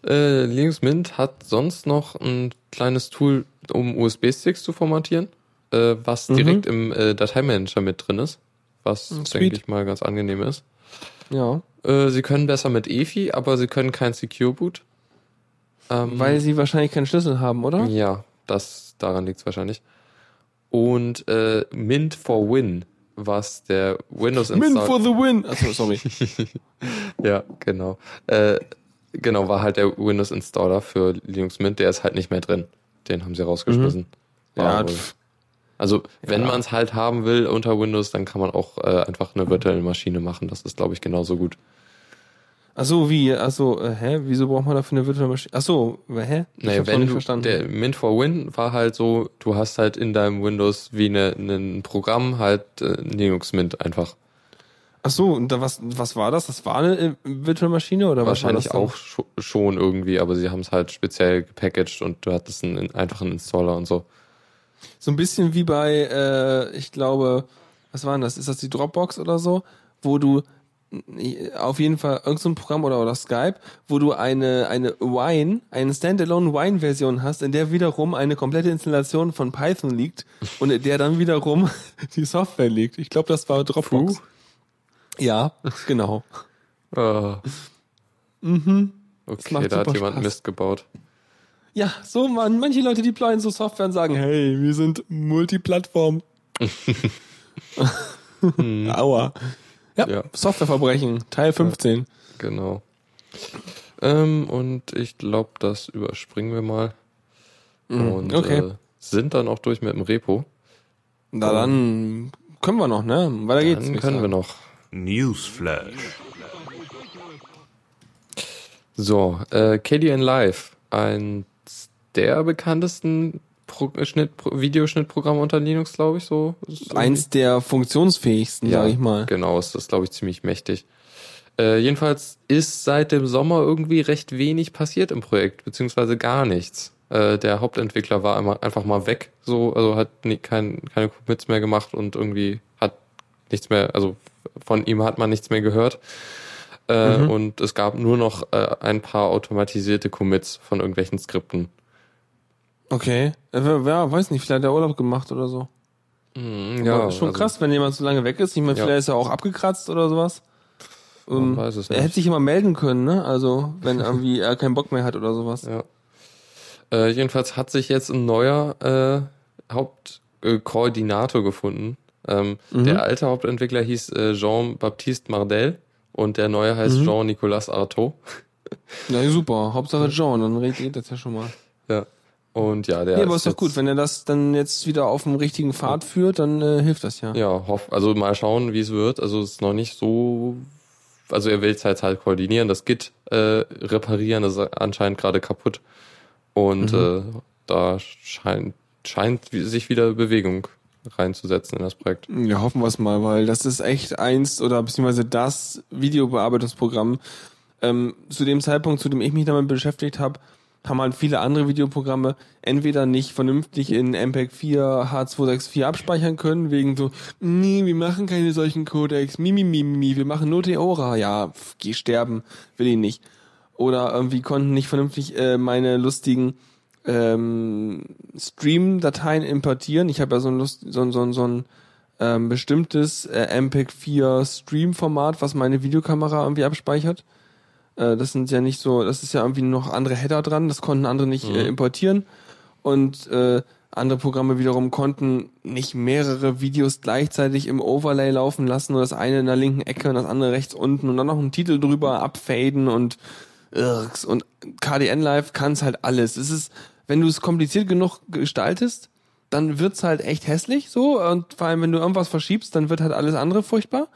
Äh, Linux Mint hat sonst noch ein kleines Tool, um USB-Sticks zu formatieren, äh, was Mhm. direkt im äh, Dateimanager mit drin ist, was denke ich mal ganz angenehm ist. Ja. Äh, sie können besser mit EFI, aber sie können kein Secure Boot. Ähm, Weil sie wahrscheinlich keinen Schlüssel haben, oder? Ja, das daran liegt es wahrscheinlich. Und äh, Mint for Win, was der Windows Min Install for the win. Achso, sorry. Ja, genau. Äh, genau, war halt der Windows Installer für Linux Mint, der ist halt nicht mehr drin. Den haben sie rausgeschmissen. War ja, pf, also wenn Ja. man es halt haben will unter Windows, dann kann man auch äh, einfach eine virtuelle Maschine machen. Das ist, glaube ich, genauso gut. Achso, wie? Achso, äh, hä? Wieso braucht man dafür eine virtuelle Maschine? Achso, hä? Ich Naja, wenn nicht du, verstanden. der Mint for Win war halt so, du hast halt in deinem Windows wie eine, ein Programm halt äh, Linux Mint einfach. Achso, und da was, was war das? Das war eine äh, virtuelle Maschine oder Wahrscheinlich was war auch das scho- schon irgendwie, aber sie haben es halt speziell gepackaged und du hattest einen einfachen Installer und so. So ein bisschen wie bei, äh, ich glaube, was war denn das? Ist das die Dropbox oder so? Wo du äh, auf jeden Fall irgendein so Programm oder, oder Skype, wo du eine, eine Wine, eine Standalone Wine-Version hast, in der wiederum eine komplette Installation von Python liegt und in der dann wiederum die Software liegt. Ich glaube, das war Dropbox. Puh. Ja, genau. Ah. Mhm. Okay, da hat jemand Spaß. Mist gebaut. Ja, so man, manche Leute deployen so Software und sagen, hey, wir sind Multiplattform. Aua. Ja, Ja. Softwareverbrechen, Teil 15. Genau. Ähm, und ich glaube, das überspringen wir mal. Und Mhm. okay. äh, sind dann auch durch mit dem Repo. Na dann können wir noch, ne? Weiter geht's. Dann würd ich können wir noch. Newsflash. So, äh, KDN Live, eins der bekanntesten Pro Schnitt, Pro Videoschnittprogramme unter Linux, glaube ich, so. Eins der funktionsfähigsten, Ja, sag ich mal. Genau, ist das, glaube ich, ziemlich mächtig. Äh, jedenfalls ist seit dem Sommer irgendwie recht wenig passiert im Projekt, beziehungsweise gar nichts. Äh, der Hauptentwickler war einmal, einfach mal weg, so, also hat nie, kein, keine Commits mehr gemacht und irgendwie hat nichts mehr, also von ihm hat man nichts mehr gehört. Äh, Mhm. Und es gab nur noch äh, ein paar automatisierte Commits von irgendwelchen Skripten. Okay. Äh, wer, wer, weiß nicht, vielleicht hat er Urlaub gemacht oder so. Mhm, Aber schon also, krass, wenn jemand so lange weg ist. Ich meine, Ja. vielleicht ist er auch abgekratzt oder sowas. Man Ähm, weiß es er nicht. hätte sich immer melden können, ne? Also, wenn irgendwie er keinen Bock mehr hat oder sowas. Ja. Äh, jedenfalls hat sich jetzt ein neuer äh, Hauptkoordinator äh, Koordinator gefunden. Ähm, Mhm. Der alte Hauptentwickler hieß äh, Jean-Baptiste Mardel und der neue heißt Mhm. Jean-Nicolas Artaud. Ja, super. Hauptsache John, dann geht das ja schon mal. Ja. Und ja, der Ja, aber ist doch gut, wenn er das dann jetzt wieder auf dem richtigen Pfad führt, dann äh, hilft das ja. Ja, hoff, also mal schauen, wie es wird. Also es ist noch nicht so. Also er will es halt halt koordinieren, das Git äh, reparieren, das ist anscheinend gerade kaputt. Und Mhm. äh, da scheint, scheint sich wieder Bewegung reinzusetzen in das Projekt. Ja, hoffen wir es mal, weil das ist echt eins oder beziehungsweise das Videobearbeitungsprogramm. Ähm, zu dem Zeitpunkt, zu dem ich mich damit beschäftigt habe, haben halt viele andere Videoprogramme entweder nicht vernünftig in MPEG 4 H264 abspeichern können, wegen so, nee, wir machen keine solchen Codecs, mimi, mimi, mi, wir machen nur Theora, ja, pf, geh sterben, will ich nicht. Oder irgendwie konnten nicht vernünftig äh, meine lustigen ähm, Stream-Dateien importieren. Ich habe ja so ein, Lust, so, ein- so, ein- so ein ähm, bestimmtes äh, MPEG-4 Stream-Format, was meine Videokamera irgendwie abspeichert. Äh, das sind ja nicht so, das ist ja irgendwie noch andere Header dran, das konnten andere nicht äh, importieren. Und äh, andere Programme wiederum konnten nicht mehrere Videos gleichzeitig im Overlay laufen lassen, nur das eine in der linken Ecke und das andere rechts unten und dann noch einen Titel drüber abfaden und Irks. Und KDN Live kann es halt alles. Es ist, wenn du es kompliziert genug gestaltest, dann wird's halt echt hässlich so. Und vor allem, wenn du irgendwas verschiebst, dann wird halt alles andere furchtbar.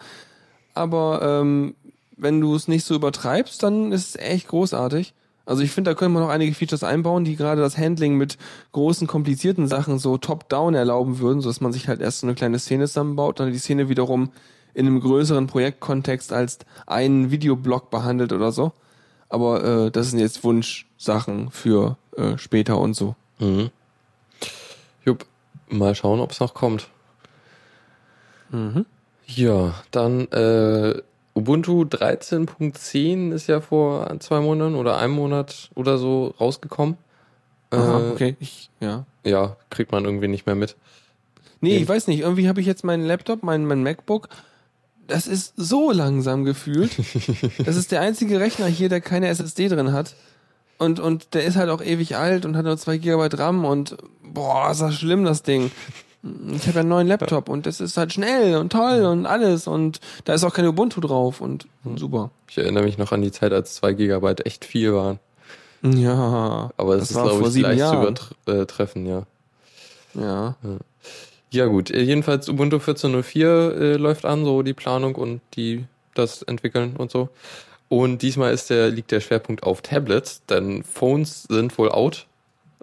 Aber ähm, wenn du es nicht so übertreibst, dann ist es echt großartig. Also ich finde, da können wir noch einige Features einbauen, die gerade das Handling mit großen, komplizierten Sachen so top-down erlauben würden, so dass man sich halt erst so eine kleine Szene zusammenbaut, dann die Szene wiederum in einem größeren Projektkontext als einen Videoblock behandelt oder so. Aber äh, das sind jetzt Wunschsachen für äh, später und so. Mhm. Jupp, mal schauen, ob es noch kommt. Mhm. Ja, dann äh, Ubuntu 13.10 ist ja vor zwei Monaten oder einem Monat oder so rausgekommen. Aha, Äh, okay. Ich, ja. Ja, kriegt man irgendwie nicht mehr mit. Nee, ich weiß nicht. Irgendwie habe ich jetzt meinen Laptop, mein, mein MacBook. Das ist so langsam gefühlt. das ist der einzige Rechner hier, der keine SSD drin hat. und, und der ist halt auch ewig alt und hat nur zwei Gigabyte RAM und boah, ist das schlimm, das Ding. Ich habe ja einen neuen Laptop und das ist halt schnell und toll und alles und da ist auch kein Ubuntu drauf und super. Ich erinnere mich noch an die Zeit, als zwei Gigabyte echt viel waren. Ja. Aber das, Das ist, glaube ich, leicht Jahren. zu übertreffen, ja. Ja. Ja gut, äh, jedenfalls Ubuntu 14.04 äh, läuft an, so die Planung und die das entwickeln und so. Und diesmal ist der, liegt der Schwerpunkt auf Tablets, denn Phones sind wohl out,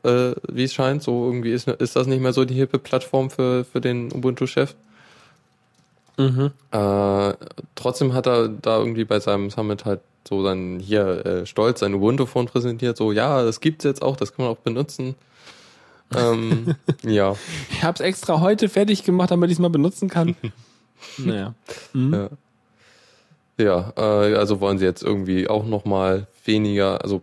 äh, wie es scheint. So irgendwie ist, ist das nicht mehr so die hippe Plattform für, für den Ubuntu-Chef. Mhm. Äh, trotzdem hat er da irgendwie bei seinem Summit halt so dann hier äh, stolz sein Ubuntu-Phone präsentiert, so ja, das gibt's jetzt auch, das kann man auch benutzen. ähm, ja. Ich hab's extra heute fertig gemacht, damit ich es mal benutzen kann. naja. Mhm. Ja. Ja, äh, also wollen sie jetzt irgendwie auch nochmal weniger, also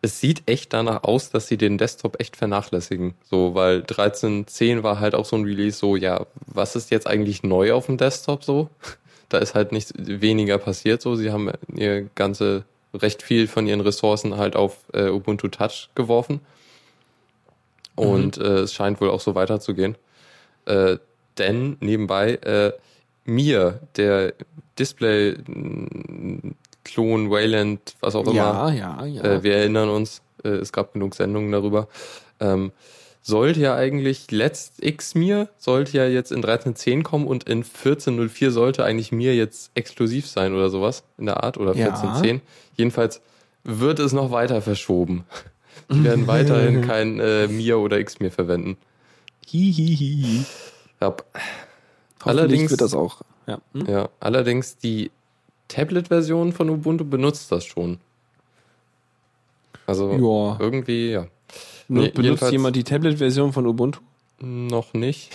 es sieht echt danach aus, dass sie den Desktop echt vernachlässigen. So, weil 13.10 war halt auch so ein Release, so, ja, was ist jetzt eigentlich neu auf dem Desktop so? Da ist halt nichts weniger passiert so. Sie haben ihr ganze, recht viel von ihren Ressourcen halt auf äh, Ubuntu Touch geworfen. Und äh, es scheint wohl auch so weiterzugehen. Äh, denn nebenbei, äh, mir, der Display-Klon, Wayland, was auch immer, Ja, ja, ja. äh, wir erinnern uns, äh, es gab genug Sendungen darüber, ähm, sollte ja eigentlich letzt X mir, sollte ja jetzt in 13.10 kommen und in 14.04 sollte eigentlich mir jetzt exklusiv sein oder sowas in der Art oder Ja. 14.10. Jedenfalls wird es noch weiter verschoben. Die werden weiterhin kein äh, Mir oder X mir verwenden. Hihihi. Ja, Allerdings- wird das auch. Ja. Hm? ja, allerdings die Tablet-Version von Ubuntu benutzt das schon. Also Ja. irgendwie, ja. Nee, benutzt jemand die Tablet-Version von Ubuntu? Noch nicht.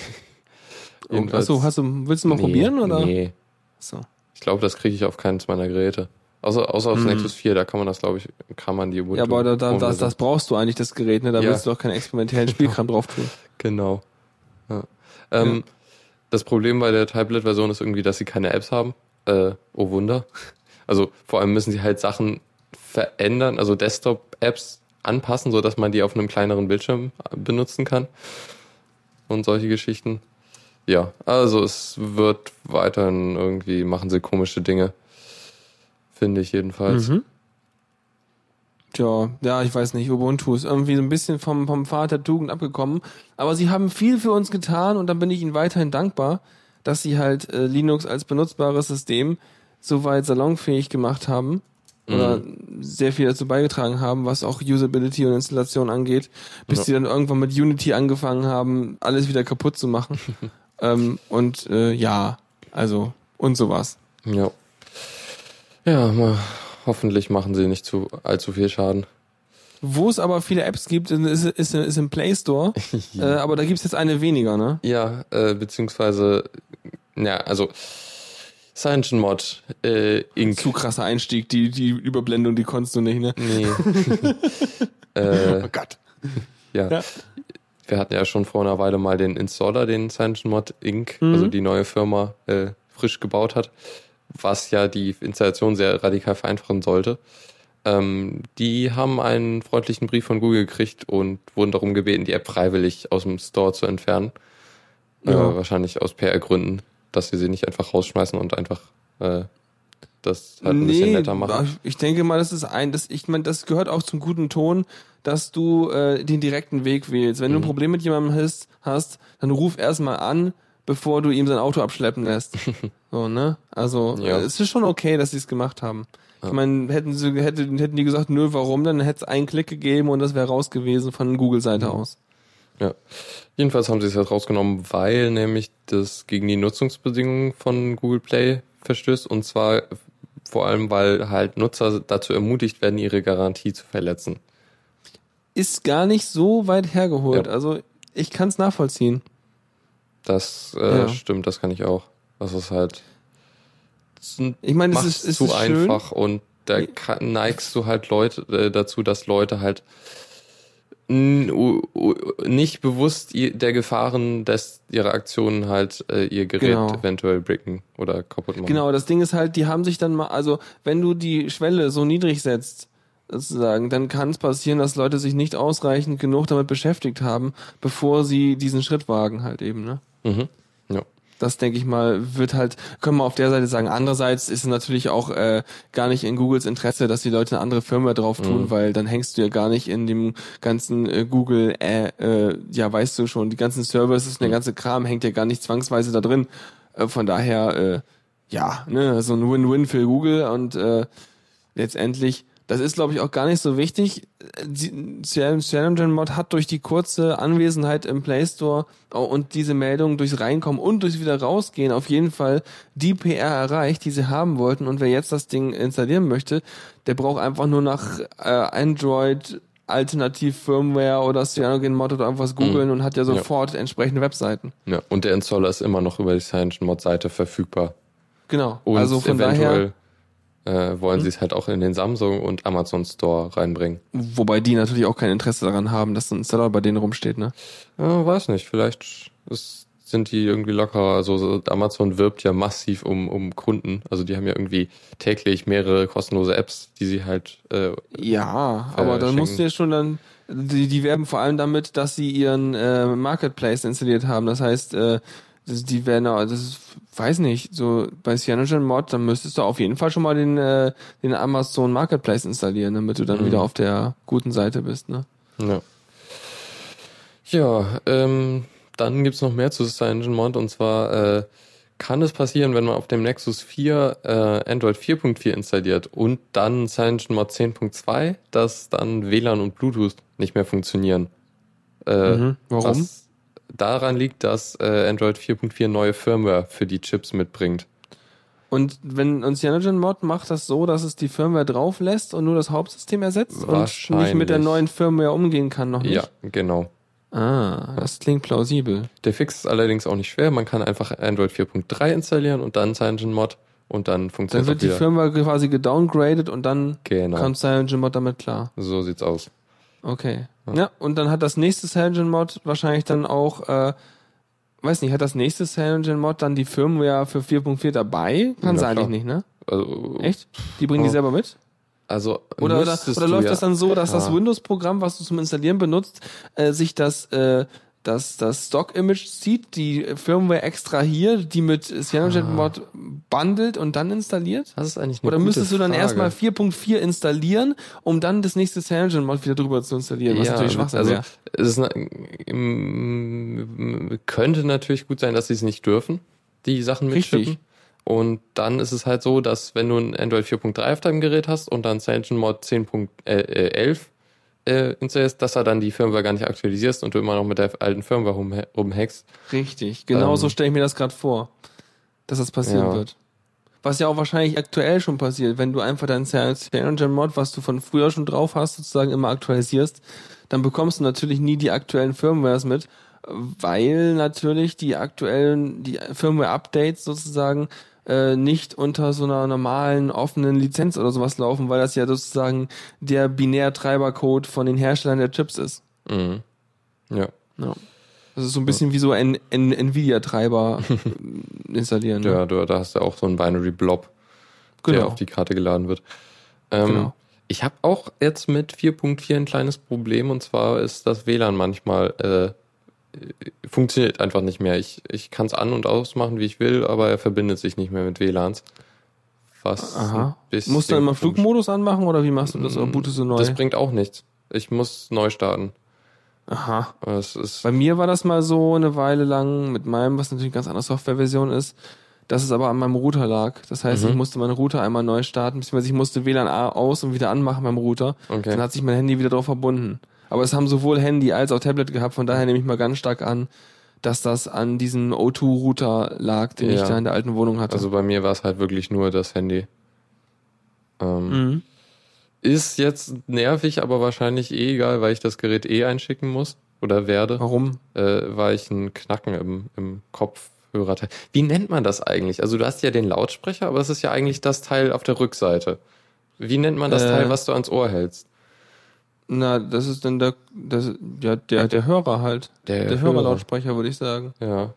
Achso, hast du, willst du mal Nee, probieren oder? Nee. So. Ich glaube, das kriege ich auf keins meiner Geräte. Außer, außer aufs Mhm. Nexus 4, da kann man das, glaube ich, kann man die Ubuntu. Ja, aber da, da, das, das brauchst du eigentlich, das Gerät, ne? Da Ja. willst du doch keinen experimentellen Spielkram drauf tun. Genau. Ja. Ähm, Das Problem bei der Tablet-Version ist irgendwie, dass sie keine Apps haben. Äh, oh Wunder. Also vor allem müssen sie halt Sachen verändern, also Desktop-Apps anpassen, so dass man die auf einem kleineren Bildschirm benutzen kann. Und solche Geschichten. Ja, also es wird weiterhin irgendwie, machen sie komische Dinge. Finde ich jedenfalls. Mhm. Tja, ja, ich weiß nicht, Ubuntu ist irgendwie so ein bisschen vom, vom der Tugend abgekommen. Aber sie haben viel für uns getan und dann bin ich ihnen weiterhin dankbar, dass sie halt äh, Linux als benutzbares System soweit salonfähig gemacht haben oder sehr viel dazu beigetragen haben, was auch Usability und Installation angeht, bis Ja. sie dann irgendwann mit Unity angefangen haben, alles wieder kaputt zu machen. ähm, und äh, ja, also und sowas. Ja. Ja, mal, hoffentlich machen sie nicht zu allzu viel Schaden. Wo es aber viele Apps gibt, ist, ist, ist im Play Store. äh, aber da gibt's jetzt eine weniger, ne? Ja, äh, beziehungsweise, ja, also CyanogenMod äh, Inc. Zu krasser Einstieg, die, die Überblendung, die konntest du nicht, ne? Nee. äh, Gott. ja. Ja. Wir hatten ja schon vor einer Weile mal den Installer, den CyanogenMod Inc., Mhm. also die neue Firma, äh, frisch gebaut hat, was ja die Installation sehr radikal vereinfachen sollte. Ähm, die haben einen freundlichen Brief von Google gekriegt und wurden darum gebeten, die App freiwillig aus dem Store zu entfernen. Ja. Äh, wahrscheinlich aus PR-Gründen, dass sie sie nicht einfach rausschmeißen und einfach äh, das halt ein bisschen netter machen. ich denke mal, das ist ein, das, ich meine, das gehört auch zum guten Ton, dass du äh, den direkten Weg wählst. Wenn du Mhm. ein Problem mit jemandem hast, hast dann ruf erstmal an, bevor du ihm sein Auto abschleppen lässt. so, ne? Also, Ja. äh, es ist schon okay, dass sie es gemacht haben. Ich meine, hätten sie, hätten, hätten die gesagt, nö, warum, dann hätte es einen Klick gegeben und das wäre raus gewesen von Google-Seite Mhm. aus. Ja. Jedenfalls haben sie es jetzt rausgenommen, weil nämlich das gegen die Nutzungsbedingungen von Google Play verstößt und zwar vor allem, weil halt Nutzer dazu ermutigt werden, ihre Garantie zu verletzen. Ist gar nicht so weit hergeholt. Ja. Also, ich kann es nachvollziehen. Das äh, Ja. stimmt, das kann ich auch. Das ist halt Ich meine, es ist, es zu ist schön. einfach und da kann, neigst du halt Leute äh, dazu, dass Leute halt nicht bewusst der Gefahren des ihrer Aktionen halt äh, ihr Gerät Genau. eventuell bricken oder kaputt machen. Genau, das Ding ist halt, die haben sich dann mal, also wenn du die Schwelle so niedrig setzt, sozusagen, dann kann es passieren, dass Leute sich nicht ausreichend genug damit beschäftigt haben, bevor sie diesen Schritt wagen, halt eben, ne? Mhm. Das denke ich mal, wird halt, können wir auf der Seite sagen. Andererseits ist es natürlich auch äh, gar nicht in Googles Interesse, dass die Leute eine andere Firma drauf tun, Mhm. weil dann hängst du ja gar nicht in dem ganzen äh, Google, äh, äh, ja, weißt du schon, die ganzen Services und der Mhm. ganze Kram hängt ja gar nicht zwangsweise da drin. Äh, von daher, äh, ja, ne, so ein Win-Win für Google und äh, letztendlich, das ist glaube ich auch gar nicht so wichtig. Die- CyanogenMod hat durch die kurze Anwesenheit im Play Store und diese Meldung durchs Reinkommen und durchs wieder rausgehen auf jeden Fall die PR erreicht, die sie haben wollten. Und wer jetzt das Ding installieren möchte, der braucht einfach nur nach äh, Android Alternativ Firmware oder CyanogenMod oder irgendwas googeln und hat ja sofort entsprechende Webseiten. ja. Und der Installer ist immer noch über die CyanogenMod-Seite verfügbar. Genau. Und also von daher, eventuell äh, wollen sie es halt auch in den Samsung und Amazon Store reinbringen. wobei die natürlich auch kein Interesse daran haben, dass ein Installer bei denen rumsteht, ne? Ja, weiß nicht, vielleicht ist, sind die irgendwie lockerer. Also so Amazon wirbt ja massiv um, um Kunden. Also die haben ja irgendwie täglich mehrere kostenlose Apps, die sie halt äh, Ja, aber dann musst du ja schon dann, die, die werben vor allem damit, dass sie ihren äh, Marketplace installiert haben. Das heißt, äh, das, die werden, auch- das ist, weiß nicht, so bei CyanogenMod, dann müsstest du auf jeden Fall schon mal den, äh, den Amazon Marketplace installieren, damit du dann Mhm. wieder auf der guten Seite bist, ne? Ja. Ja, ähm, dann gibt's noch mehr zu CyanogenMod und zwar äh, kann es passieren, wenn man auf dem Nexus 4 äh, Android 4.4 installiert und dann CyanogenMod 10.2, dass dann WLAN und Bluetooth nicht mehr funktionieren. Äh, Mhm. Warum? Was daran liegt, dass äh, Android 4.4 neue Firmware für die Chips mitbringt. Und wenn uns CyanogenMod macht das so, dass es die Firmware drauf lässt und nur das Hauptsystem ersetzt und nicht mit der neuen Firmware umgehen kann, noch nicht? Ja, genau. Ah, das klingt plausibel. Der Fix ist allerdings auch nicht schwer. Man kann einfach Android 4.3 installieren und dann CyanogenMod und dann Dann funktioniert wird auch die. Firmware quasi gedowngradet und dann Genau. kommt CyanogenMod damit klar. So sieht's aus. Okay. Ja. und dann hat das nächste CyanogenMod wahrscheinlich dann auch, äh, weiß nicht, hat das nächste CyanogenMod dann die Firmware für 4.4 dabei? Kann Ja, eigentlich nicht, ne? Also, Echt? Die bringen die Oh. selber mit? Also Oder, oder, oder läuft ja, das dann so, dass das Ah. Windows-Programm, was du zum Installieren benutzt, äh, sich das, äh, das, das Stock-Image zieht, die Firmware extrahiert, die mit CyanogenMod bundelt und dann installiert? Das ist eigentlich eine Oder müsstest du dann Frage. erstmal 4.4 installieren, um dann das nächste CyanogenMod wieder drüber zu installieren, was ja, natürlich Schwachsinn also wäre. es im- könnte natürlich gut sein, dass sie es nicht dürfen, die Sachen Richtig. mitschippen. Und dann ist es halt so, dass wenn du ein Android 4.3 auf deinem Gerät hast und dann CyanogenMod 10.11 äh, installierst, dass er dann die Firmware gar nicht aktualisierst und du immer noch mit der alten Firmware rum, rumhackst. Richtig, genau Ähm, so stelle ich mir das gerade vor, dass das passieren Ja. wird. Was ja auch wahrscheinlich aktuell schon passiert, wenn du einfach dein CyanogenMod, was du von früher schon drauf hast, sozusagen immer aktualisierst, dann bekommst du natürlich nie die aktuellen Firmwares mit, weil natürlich die aktuellen, die Firmware-Updates sozusagen äh, nicht unter so einer normalen offenen Lizenz oder sowas laufen, weil das ja sozusagen der Binär-Treibercode von den Herstellern der Chips ist. Mhm. Ja. Ja. Das ist so ein bisschen wie so ein, ein Nvidia-Treiber installieren. Ne? Ja, du, da hast du auch so einen Binary Blob, der genau. auf die Karte geladen wird. Ähm, Genau. Ich habe auch jetzt mit 4.4 ein kleines Problem und zwar ist das WLAN manchmal äh, funktioniert einfach nicht mehr. Ich, ich kann es an- und ausmachen, wie ich will, aber er verbindet sich nicht mehr mit WLANs. Was Aha. Musst du dann immer Flugmodus anmachen oder wie machst du das? Oder bootest du neu? Das bringt auch nichts. Ich muss neu starten. Aha. Es ist, Bei mir war das mal so eine Weile lang mit meinem, was natürlich eine ganz andere Softwareversion ist, dass es aber an meinem Router lag. Das heißt, Mhm. ich musste meinen Router einmal neu starten, beziehungsweise ich musste WLAN A- aus und wieder anmachen beim Router. Okay. Dann hat sich mein Handy wieder drauf verbunden. Aber es haben sowohl Handy als auch Tablet gehabt, von daher nehme ich mal ganz stark an, dass das an diesem O2-Router lag, den ich Ja. da in der alten Wohnung hatte. also bei mir war es halt wirklich nur das Handy. Ähm, mhm. Ist jetzt nervig, aber wahrscheinlich eh egal, weil ich das Gerät eh einschicken muss oder werde, Warum? äh, weil ich einen Knacken im, im Kopfhörer teil. Wie nennt man das eigentlich? Also du hast ja den Lautsprecher, aber es ist ja eigentlich das Teil auf der Rückseite. Wie nennt man das Äh. Teil, was du ans Ohr hältst? Na, das ist dann der, das, ja, der, der Hörer halt. Der Der Hörer. Hörerlautsprecher, würde ich sagen. Ja.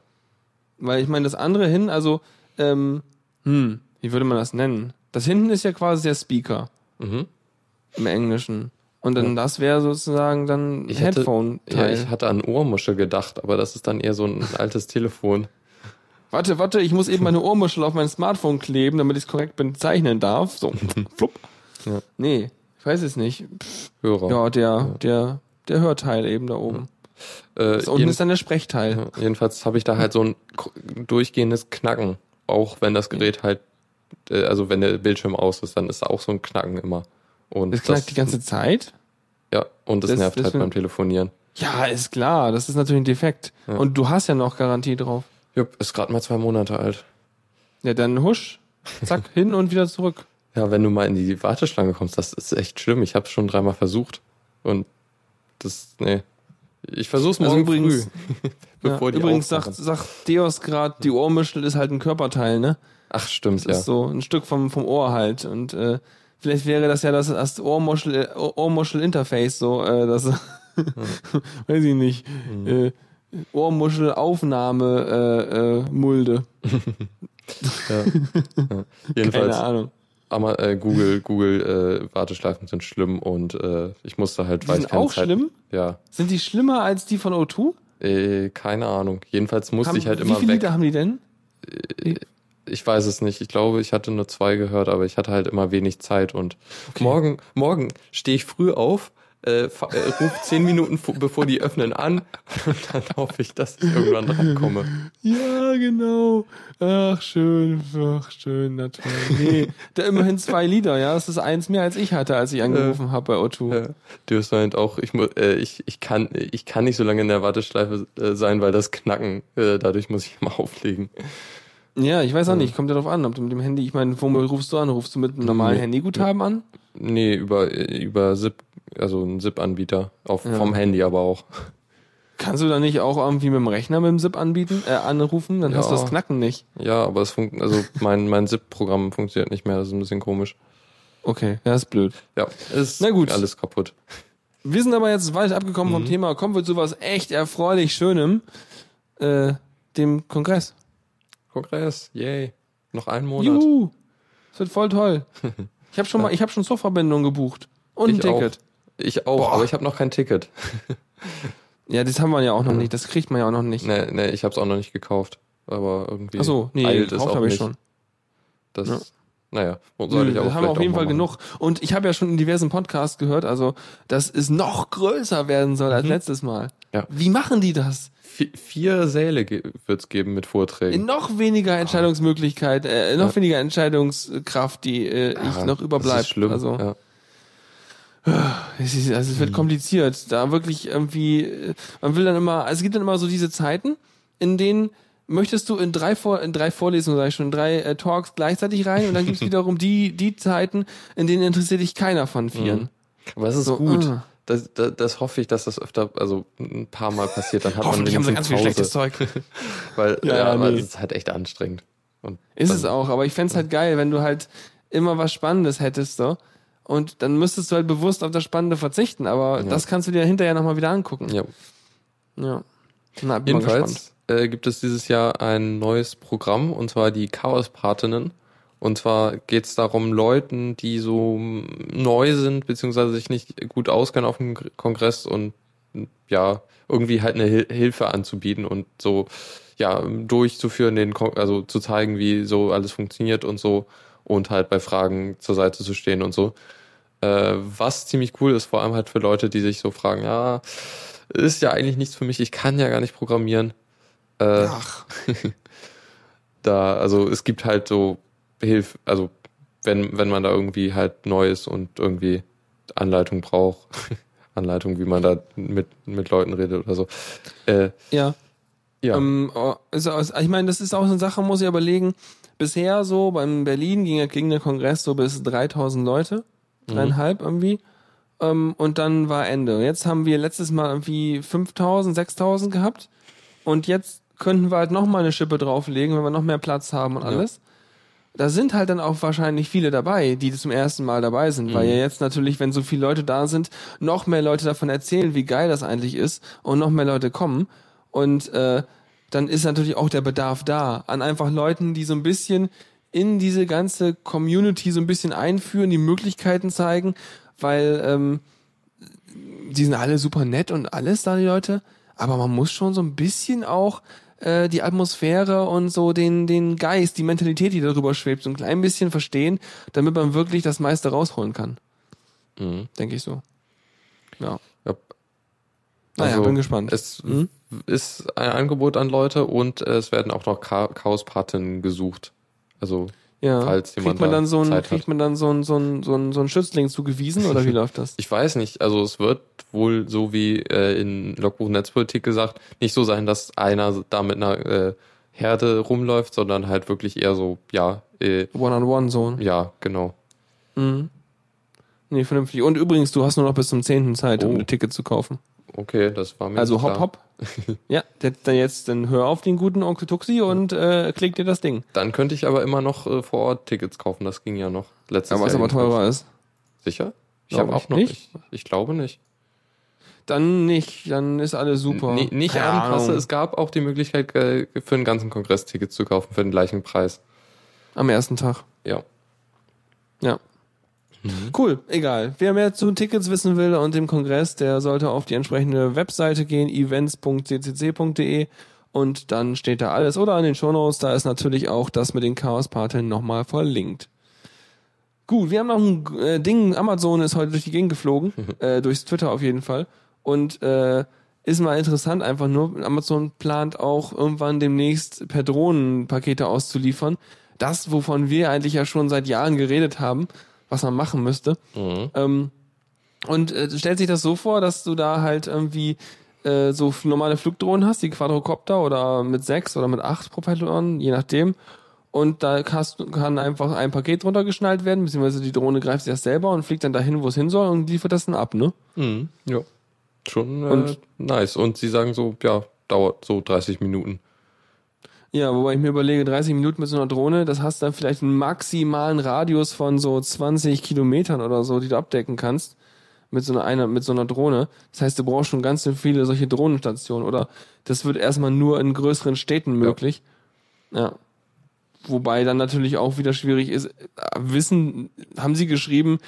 Weil ich meine, das andere hin, also, ähm, hm, wie würde man das nennen? Das hinten ist ja quasi der Speaker. Mhm. im Englischen. Und dann das wäre sozusagen dann Ich hätte, ja, Headphone-Teil. ich hatte an Ohrmuschel gedacht, aber das ist dann eher so ein altes Telefon. warte, warte, ich muss eben meine Ohrmuschel auf mein Smartphone kleben, damit ich es korrekt bezeichnen darf. So, flupp. Ja. Nee, weiß es nicht. Pff, Hörer. ja, der, der, der Hörteil eben da oben. äh, Das unten ist dann der Sprechteil. Ja, jedenfalls habe ich da halt so ein durchgehendes Knacken. Auch wenn das Gerät halt, äh, also wenn der Bildschirm aus ist, dann ist da auch so ein Knacken immer. Und Das knackt die ganze Zeit? Ja, und das, Das- nervt das halt beim Telefonieren. Ja, ist klar. Das ist natürlich ein Defekt. Ja. Und du hast ja noch Garantie drauf. Jupp, ist gerade mal zwei Monate alt. Ja, dann husch, zack, hin und wieder zurück. Ja, wenn du mal in die Warteschlange kommst, das ist echt schlimm. Ich habe es schon dreimal versucht. Und das, nee. Ich versuch's Also morgen übrigens- früh, Ja, bevor die übrigens sagt, sagt Deos gerade, die Ohrmuschel ist halt ein Körperteil, ne? Ach, stimmt, Das ja. ist so ein Stück vom, vom Ohr halt. Und äh, vielleicht wäre das ja das, das Ohrmuschel, äh, Ohrmuschel-Interface, so, äh, das, weiß ich nicht, Mhm. äh, Ohrmuschel-Aufnahme, äh, äh, Mulde. ja. ja. Keine Jedenfalls, Ahnung. Aber, äh, Google, Google äh, Warteschleifen sind schlimm und äh, ich musste halt, Die weil sind ich keine auch Zeit, schlimm? Ja, Sind die schlimmer als die von O2? äh, keine Ahnung. Jedenfalls musste Haben, ich halt wie immer viele weg. Liter haben die denn? Ich weiß es nicht. Ich glaube, ich hatte nur zwei gehört, aber ich hatte halt immer wenig Zeit und morgen, morgen stehe ich früh auf, äh, äh, ruf zehn Minuten vo- bevor die öffnen an und dann hoffe ich, dass ich irgendwann rankomme. Ja, genau. Ach, schön, ach, schön, na toll. Nee, da immerhin zwei Lieder, ja. Das ist eins mehr, als ich hatte, als ich angerufen habe bei O2. Äh, du hast meint auch, ich, äh, ich, ich, kann, ich kann nicht so lange in der Warteschleife äh, sein, weil das Knacken, äh, dadurch muss ich immer auflegen. Ja, ich weiß auch nicht, kommt ja drauf an, ob du mit dem Handy, ich meine, womit rufst du an? Rufst du mit einem normalen Nee. Handyguthaben an? Nee, über, äh, über SIP, also ein SIP-Anbieter, Ja. vom Handy aber auch. Kannst du da nicht auch irgendwie mit dem Rechner mit dem SIP anbieten, äh, anrufen? Dann hast du Ja. das Knacken nicht. Ja, aber es funkt, also mein, mein SIP-Programm funktioniert nicht mehr, das ist ein bisschen komisch. Okay, ja, ist blöd. Ja, ist Na gut. alles kaputt. Wir sind aber jetzt weit abgekommen vom Thema. Kommen wir zu was echt erfreulich Schönem, äh, dem Kongress. Kongress, yay. Noch einen Monat. Juhu! Das wird voll toll. Ich habe schon mal, ich habe schon Zugverbindung gebucht und ein Ich auch. Ich auch, Boah. aber ich habe noch kein Ticket. Ja, das haben wir ja auch noch nicht. Das kriegt man ja auch noch nicht. Nee, nee, ich habe es auch noch nicht gekauft. Aber irgendwie Ach so, nee, eilt gekauft auch habe ich nicht. schon. Das, Ja. naja, soll ich haben wir vielleicht auf jeden auch Fall machen. genug. Und ich habe ja schon in diversen Podcasts gehört, also dass es noch größer werden soll als letztes Mal. Mhm. Ja. Wie machen die das? Vi- vier Säle ge wird's geben mit In Vorträgen. noch weniger Entscheidungsmöglichkeit, äh, noch Ja. weniger Entscheidungskraft, die äh, ich Ja, noch überbleibt. Das ist schlimm. Also, ja. Es, ist, also es wird kompliziert. Da wirklich irgendwie, man will dann immer, also es gibt dann immer so diese Zeiten, in denen möchtest du in drei, Vor in drei Vorlesungen, sag ich schon, in drei äh, Talks gleichzeitig rein und dann gibt's wiederum die, die Zeiten, in denen interessiert dich keiner von vieren. Aber es ist So, gut. ah. Das, das, das hoffe ich, dass das öfter, also ein paar Mal passiert. Dann hat Hoffentlich haben man sie ganz viel wenigstens schlechtes Pause. Zeug. Weil, Ja, ja, aber nee. es ist halt echt anstrengend. Und Ist es auch, aber ich fänd's halt geil, wenn du halt immer was Spannendes hättest, so. Und dann müsstest du halt bewusst auf das Spannende verzichten, aber Ja. das kannst du dir hinterher nochmal wieder angucken. Ja. Ja. Na, bin. Jedenfalls äh, gibt es dieses Jahr ein neues Programm und zwar die Chaos-Patinnen. Und zwar geht es darum, Leuten, die so neu sind, beziehungsweise sich nicht gut auskennen auf dem Gr- Kongress und ja, irgendwie halt eine Hil Hilfe anzubieten und so ja, durchzuführen, den Kon also zu zeigen, wie so alles funktioniert und so und halt bei Fragen zur Seite zu stehen und so. Äh, was ziemlich cool ist, vor allem halt für Leute, die sich so fragen, ja, ist ja eigentlich nichts für mich, ich kann ja gar nicht programmieren. Äh, Ach, da, also es gibt halt so Hilfe, also wenn, wenn man da irgendwie halt neu ist und irgendwie Anleitung braucht, Anleitung, wie man da mit, mit Leuten redet oder so. Äh, ja. ja. Ähm, oh, ist, auch- ich meine, das ist auch so eine Sache, muss ich überlegen. Bisher so beim Berlin ging, ja- ging der Kongress so bis 3000 Leute, dreieinhalb irgendwie. Ähm, und dann war Ende. Jetzt haben wir letztes Mal irgendwie 5000, 6000 gehabt. Und jetzt könnten wir halt noch mal eine Schippe drauflegen, wenn wir noch mehr Platz haben und Ja. alles. Da sind halt dann auch wahrscheinlich viele dabei, die zum ersten Mal dabei sind, weil Mhm. ja jetzt natürlich, wenn so viele Leute da sind, noch mehr Leute davon erzählen, wie geil das eigentlich ist und noch mehr Leute kommen. Und äh, dann ist natürlich auch der Bedarf da an einfach Leuten, die so ein bisschen in diese ganze Community so ein bisschen einführen, die Möglichkeiten zeigen, weil ähm, die sind alle super nett und alles da, die Leute, aber man muss schon so ein bisschen auch äh, die Atmosphäre und so den, den Geist, die Mentalität, die darüber schwebt, so ein klein bisschen verstehen, damit man wirklich das meiste rausholen kann. Mhm. Denke ich so. Ja. Ja. Naja, Also, bin gespannt. Es Mhm. ist ein Angebot an Leute und es werden auch noch Cha Chaospaten gesucht. Also Ja. falls jemand kriegt man da dann so ein, Zeit hat. kriegt man dann so ein, so ein, so ein, so ein Schützling zugewiesen oder wie läuft das? Ich weiß nicht, also es wird wohl so wie äh, in Logbuch Netzpolitik gesagt, nicht so sein, dass einer da mit einer äh, Herde rumläuft, sondern halt wirklich eher so, ja, äh, One-on-one so. ja, genau. Mhm. Nee, vernünftig. Und übrigens, du hast nur noch bis zum 10. Zeit, um Oh. ein Ticket zu kaufen. Okay, das war mir Also klar. hopp. ja, der- dann jetzt, dann hör auf den guten Onkel Tuxi und äh, klick dir das Ding. Dann könnte ich aber immer noch äh, vor Ort Tickets kaufen, das ging ja noch letztes Ja, was Jahr. aber jedenfalls. teurer ist. Sicher? Ich habe ich auch noch nicht. nicht. Ich glaube nicht. Dann nicht, dann ist alles super. N nicht Keine Abendkasse, Ahnung. es gab auch die Möglichkeit, äh, für einen ganzen Kongress Tickets zu kaufen für den gleichen Preis. Am ersten Tag. Ja. Ja. Cool, egal. Wer mehr zu Tickets wissen will und dem Kongress, der sollte auf die entsprechende Webseite gehen, events.ccc.de und dann steht da alles. Oder an den Shownotes, da ist natürlich auch das mit den Chaos-Parteln nochmal verlinkt. Gut, wir haben noch ein äh, Ding, Amazon ist heute durch die Gegend geflogen, äh, durchs Twitter auf jeden Fall. Und äh, ist mal interessant, einfach nur, Amazon plant auch irgendwann demnächst per Drohnen Pakete auszuliefern. Das, wovon wir eigentlich ja schon seit Jahren geredet haben, was man machen müsste. Mhm. Ähm, und äh, stellt sich das so vor, dass du da halt irgendwie äh, so normale Flugdrohnen hast, die Quadrocopter oder mit sechs oder mit acht Propellern, je nachdem. Und da kannst, kann einfach ein Paket runtergeschnallt werden, beziehungsweise die Drohne greift sich erst selber und fliegt dann dahin, wo es hin soll und liefert das dann ab, ne? Mhm. Ja. Schon äh, Und- nice. Und sie sagen so, ja, dauert so 30 Minuten. Ja, wobei ich mir überlege, 30 Minuten mit so einer Drohne, das hast dann vielleicht einen maximalen Radius von so 20 Kilometern oder so, die du abdecken kannst. Mit so einer, mit so einer Drohne. Das heißt, du brauchst schon ganz viele solche Drohnenstationen oder das wird erstmal nur in größeren Städten möglich. Ja. Wobei dann natürlich auch wieder schwierig ist, äh, wissen, haben sie geschrieben,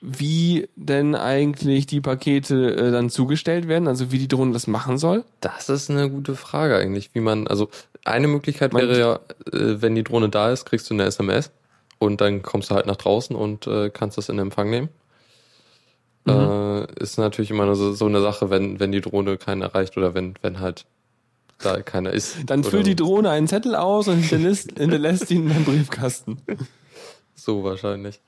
wie denn eigentlich die Pakete äh, dann zugestellt werden, also wie die Drohne das machen soll? Das ist eine gute Frage eigentlich, wie man, also eine Möglichkeit wäre ja, äh, wenn die Drohne da ist, kriegst du eine SMS und dann kommst du halt nach draußen und äh, kannst das in Empfang nehmen. Äh, ist natürlich immer so, so eine Sache, wenn, wenn die Drohne keinen erreicht oder wenn, wenn halt da keiner ist. Dann füllt die Drohne einen Zettel aus und hinterlässt, hinterlässt ihn in deinem Briefkasten. So wahrscheinlich.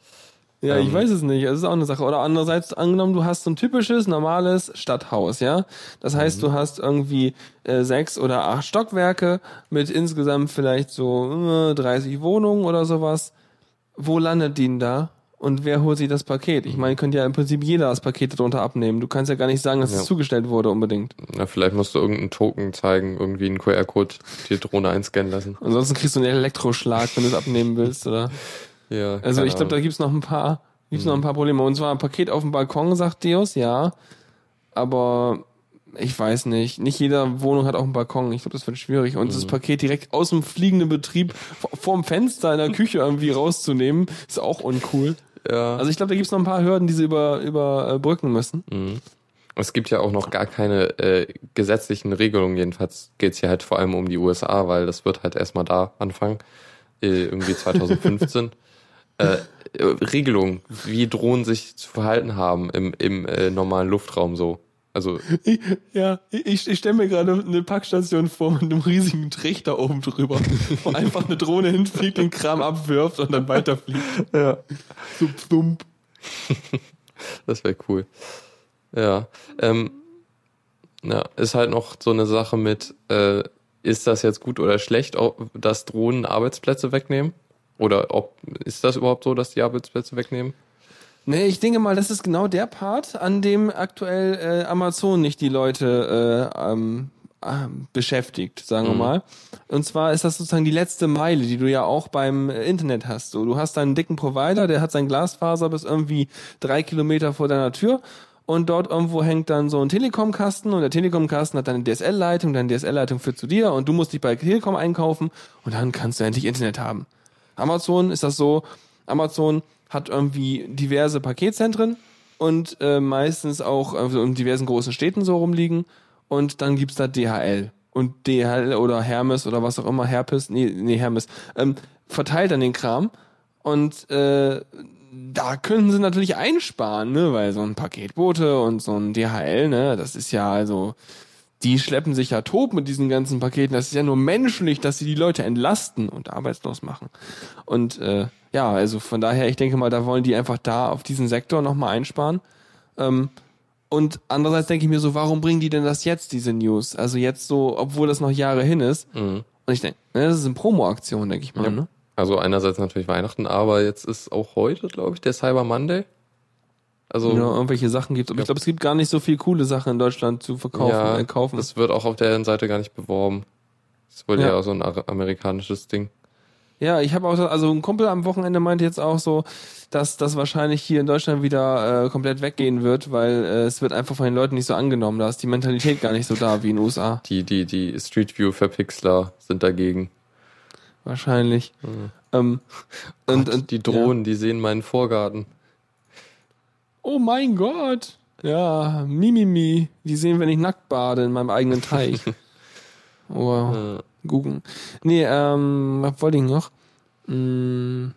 Ja, ich Ähm. weiß es nicht. Das ist auch eine Sache. Oder andererseits angenommen, du hast so ein typisches, normales Stadthaus, ja. Das heißt, Mhm. du hast irgendwie äh, sechs oder acht Stockwerke mit insgesamt vielleicht so äh, 30 Wohnungen oder sowas. Wo landet die denn da? Und wer holt sich das Paket? Ich meine, könnte ja im Prinzip jeder das Paket darunter abnehmen. Du kannst ja gar nicht sagen, dass Ja. es zugestellt wurde unbedingt. Na, vielleicht musst du irgendeinen Token zeigen, irgendwie einen QR-Code, die Drohne einscannen lassen. Ansonsten kriegst du einen Elektroschlag, wenn du es abnehmen willst, oder? Ja. Also ich glaube, da gibt's noch ein paar, gibt's noch ein paar Probleme. Und zwar ein Paket auf dem Balkon, sagt Deus, ja. Aber ich weiß nicht. Nicht jede Wohnung hat auch einen Balkon. Ich glaube, das wird schwierig. Und das Paket direkt aus dem fliegenden Betrieb vorm Fenster in der Küche irgendwie rauszunehmen, ist auch uncool. ja. Also ich glaube, da gibt's noch ein paar Hürden, die sie über, überbrücken müssen. Mhm. Es gibt ja auch noch gar keine äh, gesetzlichen Regelungen. Jedenfalls geht's hier halt vor allem um die USA, weil das wird halt erstmal da anfangen, äh, irgendwie 2015. äh, äh, Regelungen, wie Drohnen sich zu verhalten haben im, im äh, normalen Luftraum so. Also Ich, ja, ich, ich stelle mir gerade eine Packstation vor mit einem riesigen Trichter oben drüber, wo einfach eine Drohne hinfliegt, den Kram abwirft und dann weiterfliegt. ja, So plump. das wäre cool. Ja, ähm, ja, ist halt noch so eine Sache mit, äh, ist das jetzt gut oder schlecht, dass Drohnen Arbeitsplätze wegnehmen? Oder ob ist das überhaupt so, dass die Arbeitsplätze wegnehmen? Nee, ich denke mal, das ist genau der Part, an dem aktuell äh, Amazon nicht die Leute äh, ähm, beschäftigt, sagen wir Mhm. mal. Und zwar ist das sozusagen die letzte Meile, die du ja auch beim äh, Internet hast. So, du hast deinen dicken Provider, der hat sein Glasfaser bis irgendwie drei Kilometer vor deiner Tür und dort irgendwo hängt dann so ein Telekom-Kasten und der Telekom-Kasten hat deine DSL-Leitung, deine DSL-Leitung führt zu dir und du musst dich bei Telekom einkaufen und dann kannst du endlich Internet haben. Amazon ist das so, Amazon hat irgendwie diverse Paketzentren und äh, meistens auch also in diversen großen Städten so rumliegen. Und dann gibt's da DHL. Und DHL oder Hermes oder was auch immer, Herpes, nee, nee Hermes, ähm, verteilt dann den Kram. Und äh, da könnten sie natürlich einsparen, ne? Weil so ein Paketbote und so ein DHL, ne, das ist ja also, die schleppen sich ja tot mit diesen ganzen Paketen. Das ist ja nur menschlich, dass sie die Leute entlasten und arbeitslos machen. Und äh, ja, also von daher, ich denke mal, da wollen die einfach da auf diesen Sektor nochmal einsparen. Ähm, und andererseits denke ich mir so, warum bringen die denn das jetzt, diese News? Also jetzt so, obwohl das noch Jahre hin ist. Mhm. Und ich denke, ne, das ist eine Promo-Aktion, denke ich mal. Ja. Ne? Also einerseits natürlich Weihnachten, aber jetzt ist auch heute, glaube ich, der Cyber Monday. Also Ja, irgendwelche Sachen gibt. Aber ich glaube, es gibt gar nicht so viel coole Sachen in Deutschland zu verkaufen, ja, äh, kaufen. das wird auch auf der Seite gar nicht beworben. Das ist wohl Ja. eher so ein amerikanisches Ding. Ja, ich habe auch, so- also ein Kumpel am Wochenende meinte jetzt auch so, dass das wahrscheinlich hier in Deutschland wieder äh, komplett weggehen wird, weil äh, es wird einfach von den Leuten nicht so angenommen. Da ist die Mentalität gar nicht so da wie in den USA. Die, die, die Street View Verpixler sind dagegen. Wahrscheinlich. Ähm, und, und die Drohnen, die sehen meinen Vorgarten. Oh mein Gott. Ja, Mimimi. Die sehen, wenn ich nackt bade in meinem eigenen Teich. oh, Äh, googeln. Nee, ähm, was wollte ich noch? Hm,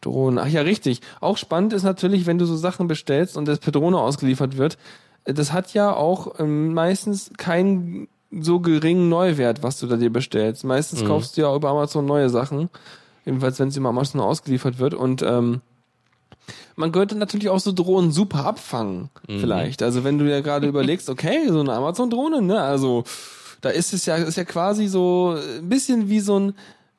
Drohnen. Ach ja, richtig. Auch spannend ist natürlich, wenn du so Sachen bestellst und das per Drohne ausgeliefert wird. Das hat ja auch ähm, meistens keinen so geringen Neuwert, was du da dir bestellst. Meistens Mhm. kaufst du ja über Amazon neue Sachen. Jedenfalls, wenn es über Amazon ausgeliefert wird. Und ähm, man könnte natürlich auch so Drohnen super abfangen, vielleicht. Also wenn du ja gerade überlegst, okay, so eine Amazon-Drohne, ne, also da ist es ja, ist ja quasi so ein bisschen wie so ein,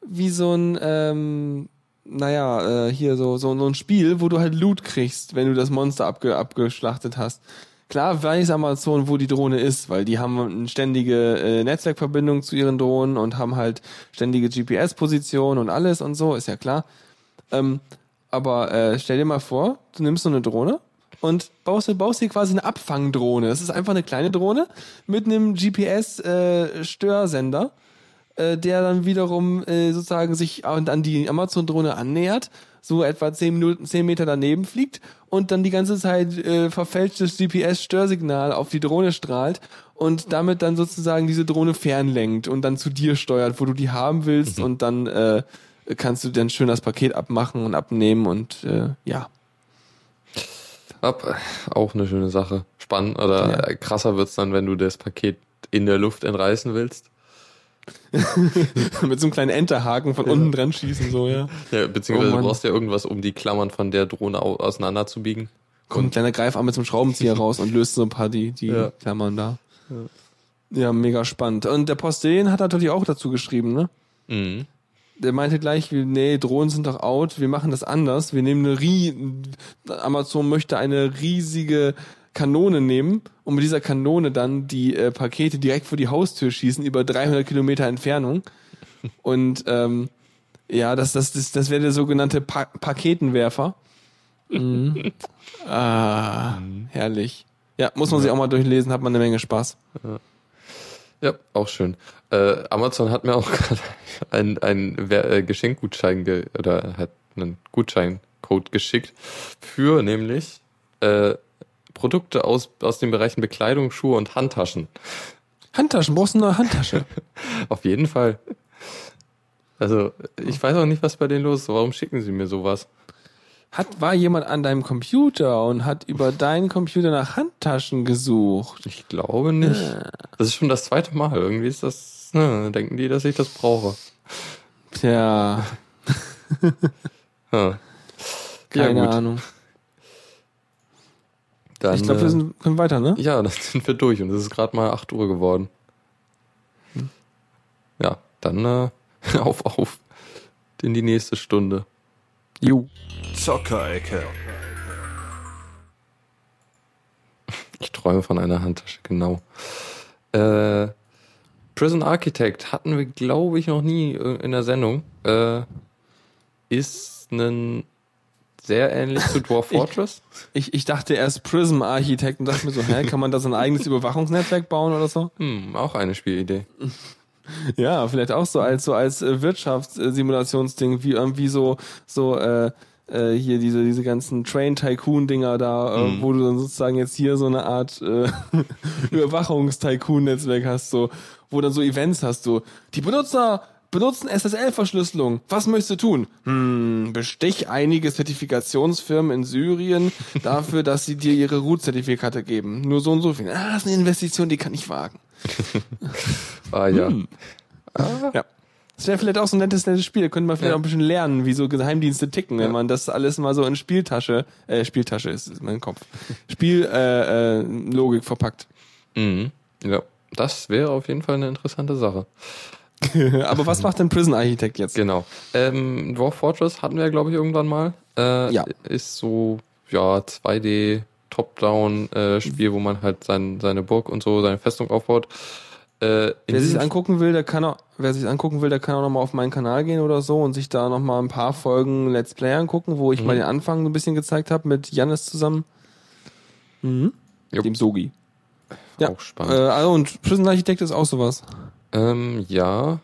wie so ein, ähm, naja, äh, hier so, so, so ein Spiel, wo du halt Loot kriegst, wenn du das Monster abge, abgeschlachtet hast. Klar weiß Amazon, wo die Drohne ist, weil die haben eine ständige äh, Netzwerkverbindung zu ihren Drohnen und haben halt ständige GPS-Position und alles und so, ist ja klar. Ähm, aber äh, stell dir mal vor, du nimmst so eine Drohne und baust, baust dir quasi eine Abfangdrohne. Das ist einfach eine kleine Drohne mit einem GPS-Störsender, äh, der dann wiederum äh, sozusagen sich an, an die Amazon-Drohne annähert, so etwa 10 Minuten, 10 Meter daneben fliegt und dann die ganze Zeit äh, verfälschtes GPS-Störsignal auf die Drohne strahlt und damit dann sozusagen diese Drohne fernlenkt und dann zu dir steuert, wo du die haben willst und dann äh, kannst du dann schön das Paket abmachen und abnehmen und äh, ja. ab, auch eine schöne Sache. Spannend oder Ja. krasser wird's dann, wenn du das Paket in der Luft entreißen willst. Mit so einem kleinen Enterhaken von unten dran schießen, so, ja. Ja, beziehungsweise Oh du brauchst ja irgendwas, um die Klammern von der Drohne au auseinanderzubiegen. Kommt ein kleiner Greifarm mit so einem Schraubenzieher raus und löst so ein paar die, die Ja. Klammern da. Ja. mega spannend. Und der Postillion hat natürlich auch dazu geschrieben, ne? Mhm. Der meinte gleich, nee, Drohnen sind doch out, wir machen das anders. Wir nehmen eine rie Amazon möchte eine riesige Kanone nehmen und mit dieser Kanone dann die äh, Pakete direkt vor die Haustür schießen, über 300 Kilometer Entfernung. Und ähm, ja, das, das, das, das wäre der sogenannte pa Paketenwerfer. Mhm. Ah, herrlich. Ja, muss man sich auch mal durchlesen, hat man eine Menge Spaß. Ja, auch schön. Äh, Amazon hat mir auch gerade einen, äh, Geschenkgutschein ge oder hat einen Gutscheincode geschickt für nämlich äh, Produkte aus, aus den Bereichen Bekleidung, Schuhe und Handtaschen. Handtaschen, brauchst du eine neue Handtasche? Auf jeden Fall. Also, ich weiß auch nicht, was bei denen los ist. Warum schicken sie mir sowas? Hat, war jemand an deinem Computer und hat über deinen Computer nach Handtaschen gesucht? Ich glaube nicht. Das ist schon das zweite Mal. Irgendwie ist das, ne, denken die, dass ich das brauche. Tja, Ja. keine ja. Ahnung. Dann, ich glaube, wir äh, sind, können weiter, ne? Ja, dann sind wir durch und es ist gerade mal 8 Uhr geworden. Ja, dann äh, auf, auf in die nächste Stunde. Jo. Zockerecke. Ich träume von einer Handtasche, genau. Äh, Prison Architect hatten wir, glaube ich, noch nie äh, in der Sendung. Äh, ist ein sehr ähnlich zu Dwarf Ich- Fortress. Ich, ich dachte erst Prism Architekt und dachte mir so, hä, kann man da so ein eigenes Überwachungsnetzwerk bauen oder so? Hm, auch eine Spielidee. Ja, vielleicht auch so als so als äh, Wirtschaftssimulationsding, wie irgendwie so so äh, äh, hier diese, diese ganzen Train-Tycoon-Dinger da, äh, Mhm. wo du dann sozusagen jetzt hier so eine Art äh, Überwachungs-Tycoon-Netzwerk hast, so, wo dann so Events hast, so, die Benutzer benutzen SSL-Verschlüsselung. Was möchtest du tun? Hm, bestich einige Zertifikationsfirmen in Syrien dafür, dass sie dir ihre Root-Zertifikate geben. Nur so und so viel. Ah, das ist eine Investition, die kann ich wagen. Ah ja. Hm. Ja. Das wäre vielleicht auch so ein nettes, nettes Spiel. Da könnte man vielleicht Ja. auch ein bisschen lernen, wie so Geheimdienste ticken, wenn Ja. man das alles mal so in Spieltasche, äh, Spieltasche ist, ist mein Kopf. Spiel, äh, äh, Logik verpackt. Mhm. Ja. Das wäre auf jeden Fall eine interessante Sache. Aber was macht denn Prison Architect jetzt? Genau. Ähm, Dwarf Fortress hatten wir, glaube ich, irgendwann mal. Äh, Ja. Ist so, ja, 2D Top-Down-Spiel, wo man halt sein, seine Burg und so, seine Festung aufbaut. Äh, Wer sich angucken will, der kann auch, wer sich angucken will, der kann auch nochmal auf meinen Kanal gehen oder so und sich da nochmal ein paar Folgen Let's Play angucken, wo ich Mhm. mal den Anfang so ein bisschen gezeigt habe mit Jannis zusammen. Mhm. Jupp. Dem Sogi. Ja. Auch Äh, spannend. also und Prison Architect ist auch sowas. Ähm, ja,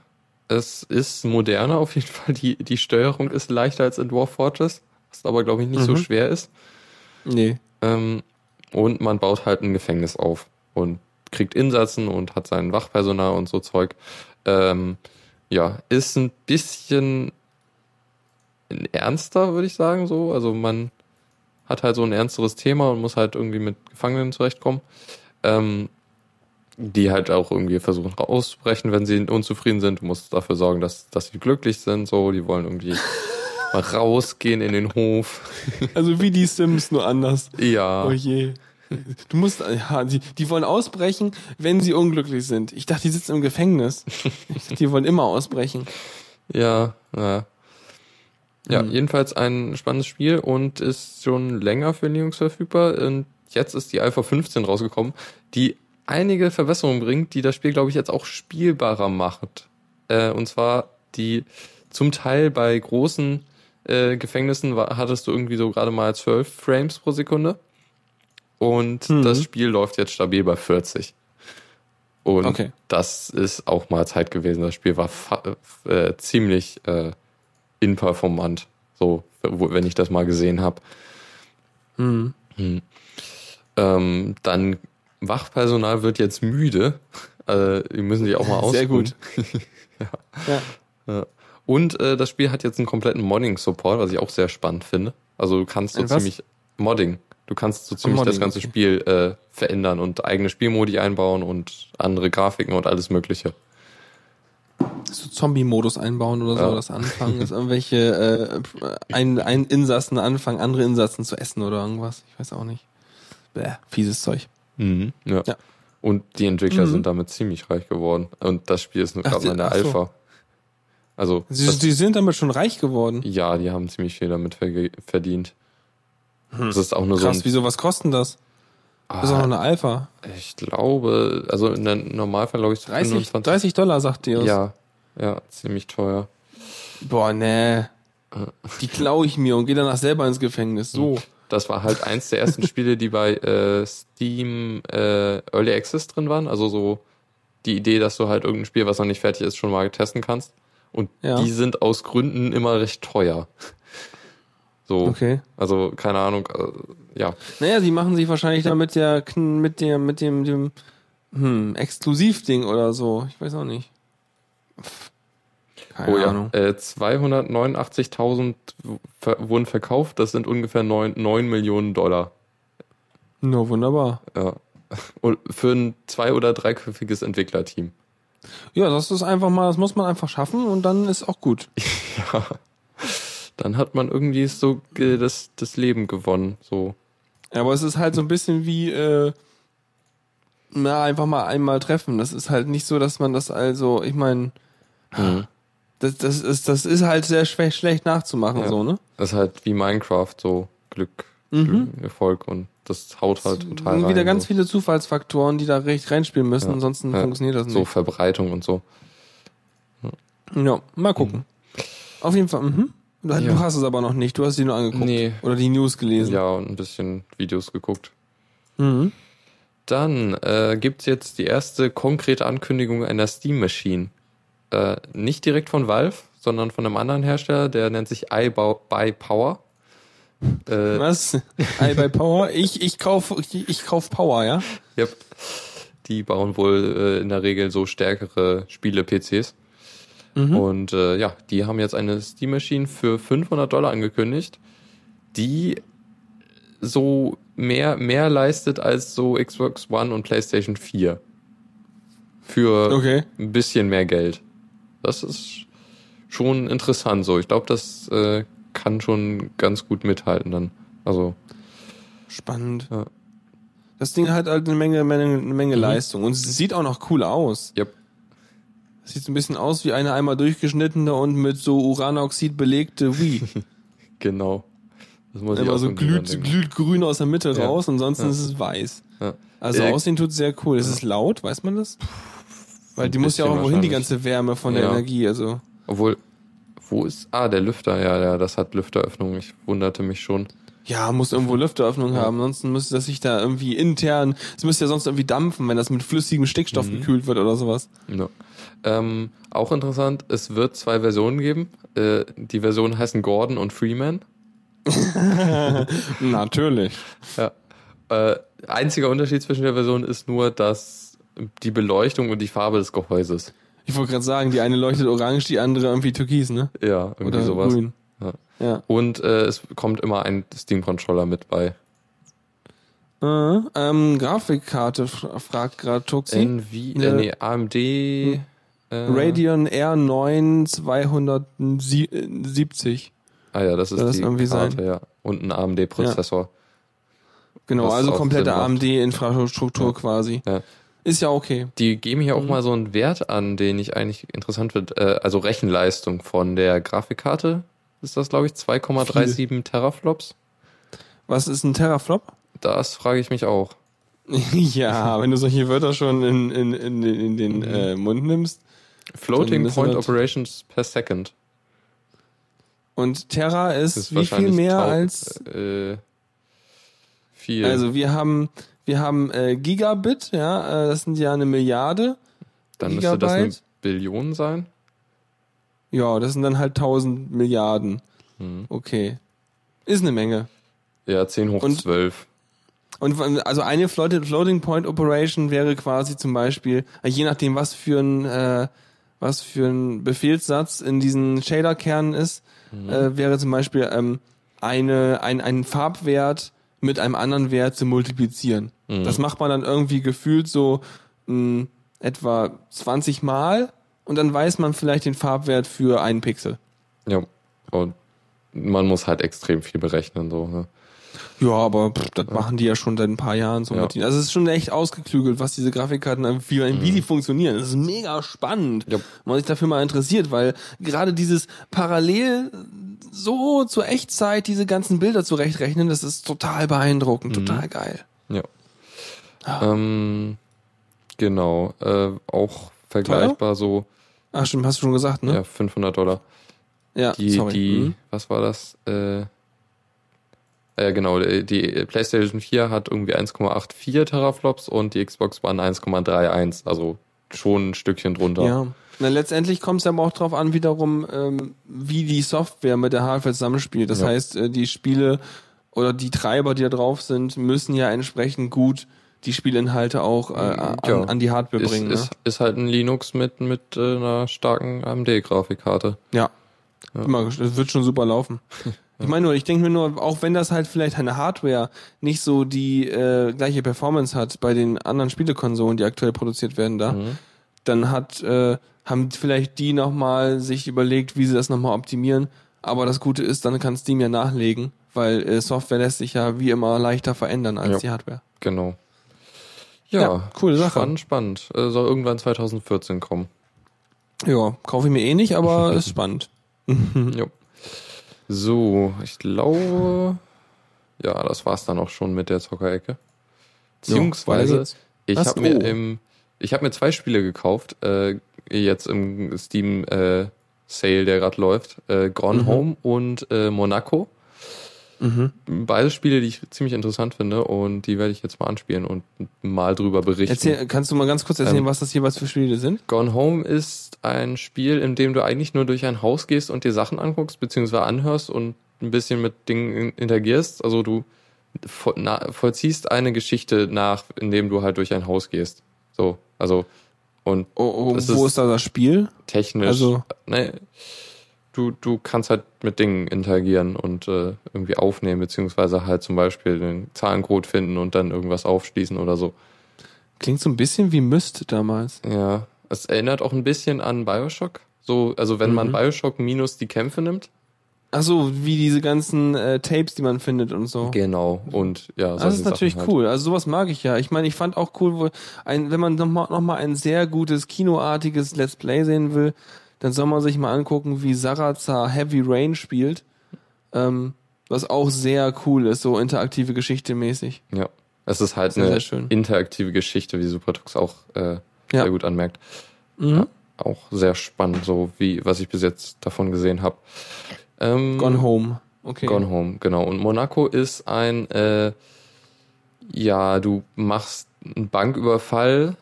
es ist moderner auf jeden Fall. Die, die Steuerung ist leichter als in Dwarf Fortress, was aber, glaube ich, nicht so Mhm. schwer ist. Nee. Ähm, und man baut halt ein Gefängnis auf und kriegt Insassen und hat sein Wachpersonal und so Zeug. Ähm, ja, ist ein bisschen ernster, würde ich sagen, so. Also man hat halt so ein ernsteres Thema und muss halt irgendwie mit Gefangenen zurechtkommen. Ähm, die halt auch irgendwie versuchen auszubrechen, wenn sie unzufrieden sind. Du musst dafür sorgen, dass, dass sie glücklich sind, so. Die wollen irgendwie mal rausgehen in den Hof. Also wie die Sims, nur anders. Ja. Oh je. Du musst, ja, die, die wollen ausbrechen, wenn sie unglücklich sind. Ich dachte, die sitzen im Gefängnis. Ich dachte, die wollen immer ausbrechen. Ja, ja. Ja, Mhm. jedenfalls ein spannendes Spiel und ist schon länger für Linux verfügbar. Und jetzt ist die Alpha 15 rausgekommen, die einige Verbesserungen bringt, die das Spiel, glaube ich, jetzt auch spielbarer macht. Äh, und zwar die zum Teil bei großen äh, Gefängnissen war, hattest du irgendwie so gerade mal 12 Frames pro Sekunde. Und Mhm. das Spiel läuft jetzt stabil bei 40. Und Okay. das ist auch mal Zeit gewesen. Das Spiel war äh, ziemlich äh, inperformant, so wenn ich das mal gesehen habe. Mhm. Ähm, dann Wachpersonal wird jetzt müde. Äh, die müssen sich auch mal ausruhen. Sehr gut. ja. Ja. Und äh, das Spiel hat jetzt einen kompletten Modding-Support, was ich auch sehr spannend finde. Also du kannst so ziemlich Modding. Du kannst so ziemlich das ganze. Spiel äh, verändern und eigene Spielmodi einbauen und andere Grafiken und alles Mögliche. So Zombie-Modus einbauen oder so, Ja. das anfangen, dass irgendwelche äh, ein, ein Insassen anfangen, andere Insassen zu essen oder irgendwas. Ich weiß auch nicht. Bäh, fieses Zeug. Mhm. Ja. Ja. Und die Entwickler Mhm. sind damit ziemlich reich geworden. Und das Spiel ist nur gerade in der so. Alpha. Also Sie, das, die sind damit schon reich geworden. ja, die haben ziemlich viel damit verge- verdient. Das ist auch nur Hm. Krass, so ein, wieso, was kosten das? Das ist auch noch ah, eine Alpha. ich glaube, also in der Normalfall glaube ich so 30, 25. 30 Dollar, sagt ihr. Ja, ja, ziemlich teuer. Boah, nee. Die klaue ich mir und gehe danach selber ins Gefängnis. So. Das war halt eins der ersten Spiele, die bei äh, Steam äh, Early Access drin waren. Also so die Idee, dass du halt irgendein Spiel, was noch nicht fertig ist, schon mal testen kannst. Und Ja. die sind aus Gründen immer recht teuer. So, Okay. also keine Ahnung, äh, ja. Naja, die machen sich wahrscheinlich da mit der, mit der, mit dem, dem, hm, Exklusivding oder so. Ich weiß auch nicht. Keine oh ja, Ahnung. äh, 289.000 ver wurden verkauft, das sind ungefähr 9, 9 Millionen Dollar. Nur wunderbar. Ja. Und für ein zwei- oder dreiköpfiges Entwicklerteam. Ja, das ist einfach mal, das muss man einfach schaffen und dann ist auch gut. Ja. Dann hat man irgendwie so äh, das, das Leben gewonnen. So. Ja, aber es ist halt so ein bisschen wie, äh, na, einfach mal einmal treffen. Das ist halt nicht so, dass man das also, ich meine, Mhm. das, das ist, das ist halt sehr schwer, schlecht nachzumachen, Ja. so, ne? Das ist halt wie Minecraft, so Glück, Mhm. Glück Erfolg und das haut halt total rein. wieder ganz so. viele Zufallsfaktoren, die da recht reinspielen müssen, Ja. ansonsten Ja. funktioniert das So nicht. Verbreitung und so. Ja, mal gucken. Auf jeden Fall, mhm. Du, Ja. hast es aber noch nicht, du hast die nur angeguckt. Nee. Oder die News gelesen. Ja, und ein bisschen Videos geguckt. Mhm. Dann äh, gibt's jetzt die erste konkrete Ankündigung einer Steam Machine. Äh, nicht direkt von Valve, sondern von einem anderen Hersteller, der nennt sich iBuy Power. Äh, Was? I bei Power? Ich, ich kauf, ich, ich kauf Power, ja? Yep. Die bauen wohl äh, in der Regel so stärkere Spiele-PCs. Und äh, ja, die haben jetzt eine Steam Machine für 500 Dollar angekündigt, die so mehr, mehr leistet als so Xbox One und PlayStation 4. Für Okay. ein bisschen mehr Geld. Das ist schon interessant so. Ich glaube, das äh, kann schon ganz gut mithalten dann. Also, Spannend. Ja. Das Ding hat halt eine Menge, Menge, eine Menge Leistung. Und es sieht auch noch cool aus. yep. Sieht so ein bisschen aus wie eine einmal durchgeschnittene und mit so Uranoxid belegte Wii. Genau. Das muss ich Immer so glüht, glüht grün aus der Mitte Ja. raus, ansonsten Ja. ist es weiß. Ja. Also Äh, aussehen tut sehr cool. Ist es laut, weiß man das? Weil die muss ja auch wohin die ganze Wärme von der Ja. Energie, also. Obwohl, wo ist. Ah, der Lüfter, ja, ja, das hat Lüfteröffnung. Ich wunderte mich schon. Ja, muss irgendwo Lüfteröffnung haben, ansonsten müsste das sich da irgendwie intern, es müsste ja sonst irgendwie dampfen, wenn das mit flüssigem Stickstoff Mhm. gekühlt wird oder sowas. Ja. Ähm, auch interessant, es wird zwei Versionen geben. Äh, die Versionen heißen Gordon und Freeman. Natürlich. Ja. Äh, einziger Unterschied zwischen der Version ist nur, dass die Beleuchtung und die Farbe des Gehäuses. Ich wollte gerade sagen, die eine leuchtet orange, die andere irgendwie türkis, ne? Ja, irgendwie Oder sowas. grün. Ja. Ja. Und äh, es kommt immer ein Steam-Controller mit bei. Äh, ähm, Grafikkarte fragt gerade Tuxi. NV, äh, Ne. nee, AMD. Äh, Radeon R9 270. Ah ja, das ist das die irgendwie Karte, sein? ja. Und ein AMD-Prozessor. Genau, Was also auch komplette. AMD-Infrastruktur Ja. quasi. Ja. Ist ja okay. Die geben hier auch Mhm. mal so einen Wert an, den ich eigentlich interessant finde. Äh, also Rechenleistung von der Grafikkarte ist das, glaube ich, 2,37 Teraflops. Was ist ein Teraflop? Das frage ich mich auch. ja, wenn du solche Wörter schon in, in, in, in den äh, Mund nimmst. Floating Point Operations per Second. Und Terra ist, ist wie viel mehr tau- als. Äh, viel. Also wir haben wir haben äh, Gigabit, ja, äh, das sind ja eine Milliarde. Dann müsste das eine Gigabyte? Billion sein. Ja, das sind dann halt 1000 Milliarden. Mhm. Okay. Ist eine Menge. Ja, 10 hoch Und- 12. Und also eine Floating Floating Point Operation wäre quasi zum Beispiel, äh, je nachdem was für ein äh, was für ein Befehlssatz in diesen Shader-Kernen ist, äh, wäre zum Beispiel ähm, eine, ein, einen Farbwert mit einem anderen Wert zu multiplizieren. Mhm. Das macht man dann irgendwie gefühlt so mh, etwa 20 Mal und dann weiß man vielleicht den Farbwert für einen Pixel. Ja. Und man muss halt extrem viel berechnen, so. Ne? Ja, aber pff, das machen die ja schon seit ein paar Jahren so Ja. mit. ihnen. Also es ist schon echt ausgeklügelt, was diese Grafikkarten, wie, wie die funktionieren. Das ist mega spannend, Ja. wenn man sich dafür mal interessiert, weil gerade dieses parallel so zur Echtzeit diese ganzen Bilder zurechtrechnen, das ist total beeindruckend, total geil. Ja. Ähm, genau. Äh, auch vergleichbar so, Ach stimmt, hast du schon gesagt, ne? ja, 500 Dollar. Ja, Die, sorry. die, Mhm. was war das? Äh, äh, genau, die die PlayStation 4 hat irgendwie 1,84 Teraflops und die Xbox One 1,31. Also schon ein Stückchen drunter. Ja. Na, letztendlich kommt es aber auch drauf an, wiederum, ähm, wie die Software mit der Hardware zusammenspielt. Das Ja. heißt, äh, die Spiele oder die Treiber, die da drauf sind, müssen ja entsprechend gut die Spielinhalte auch äh, an, Ja. an die Hardware Ist, bringen. ist, ist halt ein Linux mit, mit äh, einer starken AMD-Grafikkarte. ne? Ja. Mal ges- Das wird schon super laufen. Ich meine nur, ich denke mir nur, auch wenn das halt vielleicht eine Hardware nicht so die äh, gleiche Performance hat bei den anderen Spielekonsolen, die aktuell produziert werden da, Mhm. dann hat äh, haben vielleicht die nochmal sich überlegt, wie sie das nochmal optimieren. Aber das Gute ist, dann kann Steam ja nachlegen, weil äh, Software lässt sich ja wie immer leichter verändern als Ja. die Hardware. Genau. Ja, Ja, coole Sache. Spannend, spannend. Äh, soll irgendwann 2014 kommen. Ja, kaufe ich mir eh nicht, aber ist spannend. Jo. So, ich glaube, ja, das war's dann auch schon mit der Zockerecke. Beziehungsweise, geht's. ich habe mir Oh. im, ich habe mir zwei Spiele gekauft, äh, jetzt im Steam äh, Sale, der gerade läuft, äh, Gone Mhm. Home und äh, Monaco. Mhm. Beide Spiele, die ich ziemlich interessant finde und die werde ich jetzt mal anspielen und mal drüber berichten. Erzähl, kannst du mal ganz kurz erzählen, Ähm, was das jeweils für Spiele sind? Gone Home ist ein Spiel, in dem du eigentlich nur durch ein Haus gehst und dir Sachen anguckst, beziehungsweise anhörst und ein bisschen mit Dingen interagierst. Also du vollziehst eine Geschichte nach, indem du halt durch ein Haus gehst. So, also und Oh, oh, wo ist- ist da das Spiel? technisch. Also- ne, du, du kannst halt mit Dingen interagieren und äh, irgendwie aufnehmen, beziehungsweise halt zum Beispiel den Zahlencode finden und dann irgendwas aufschließen oder so. Klingt so ein bisschen wie Myst damals. Ja, es erinnert auch ein bisschen an Bioshock. So, also wenn man Mhm. Bioshock minus die Kämpfe nimmt. Ach so, wie diese ganzen äh, Tapes, die man findet und so. Genau. Und ja, Das ist natürlich halt. cool. Also sowas mag ich ja. Ich meine, ich fand auch cool, wo ein, wenn man nochmal noch mal ein sehr gutes kinoartiges Let's Play sehen will, dann soll man sich mal angucken, wie Sarazar Heavy Rain spielt. Ähm, was auch sehr cool ist, so interaktive Geschichte mäßig. Ja. Es ist halt Sehr, eine interaktive Geschichte, wie Supertux auch äh, Ja. sehr gut anmerkt. Mhm. Auch sehr spannend, so wie was ich bis jetzt davon gesehen habe. Ähm, Gone Home. Okay. Gone Home, genau. Und Monaco ist ein, äh, ja, du machst einen Banküberfall,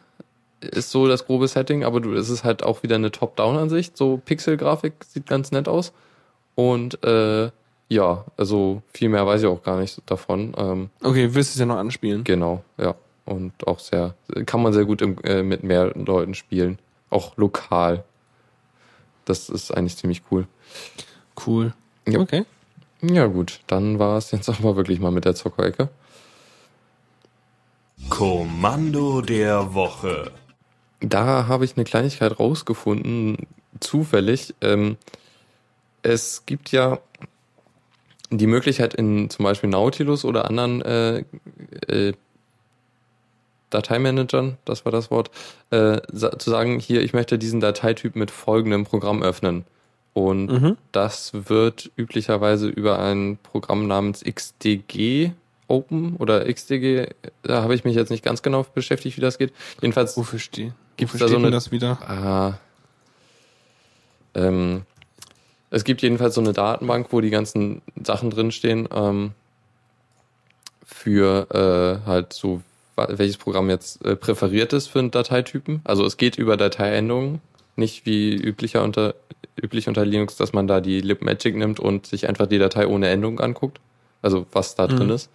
ist so das grobe Setting, aber du, es ist halt auch wieder eine Top-Down-Ansicht, so Pixel-Grafik, sieht ganz nett aus. Und äh, ja, also viel mehr weiß ich auch gar nicht davon. Ähm, Okay, wirst du es ja noch anspielen. genau, ja. Und auch sehr, kann man sehr gut im, äh, mit mehr Leuten spielen. Auch lokal. Das ist eigentlich ziemlich cool. Cool. Ja. Okay. Ja, gut, dann war es jetzt aber wirklich mal mit der Zockerecke. Kommando der Woche. Da habe ich eine Kleinigkeit rausgefunden, zufällig. Ähm, es gibt ja die Möglichkeit in zum Beispiel Nautilus oder anderen äh, äh, Dateimanagern, das war das Wort, äh, zu sagen, hier, ich möchte diesen Dateityp mit folgendem Programm öffnen. Und Mhm. das wird üblicherweise über ein Programm namens XDG Open oder XDG, da habe ich mich jetzt nicht ganz genau beschäftigt, wie das geht. Jedenfalls Wofür steht? Gibt's wofür da so eine- das wieder? Ah. Ähm, es gibt jedenfalls so eine Datenbank, wo die ganzen Sachen drinstehen, ähm, für äh, halt so, welches Programm jetzt äh, präferiert ist für einen Dateitypen. Also es geht über Dateiendungen, nicht wie üblicher unter, üblich unter Linux, dass man da die libmagic nimmt und sich einfach die Datei ohne Endung anguckt. Also was da drin Mhm. ist.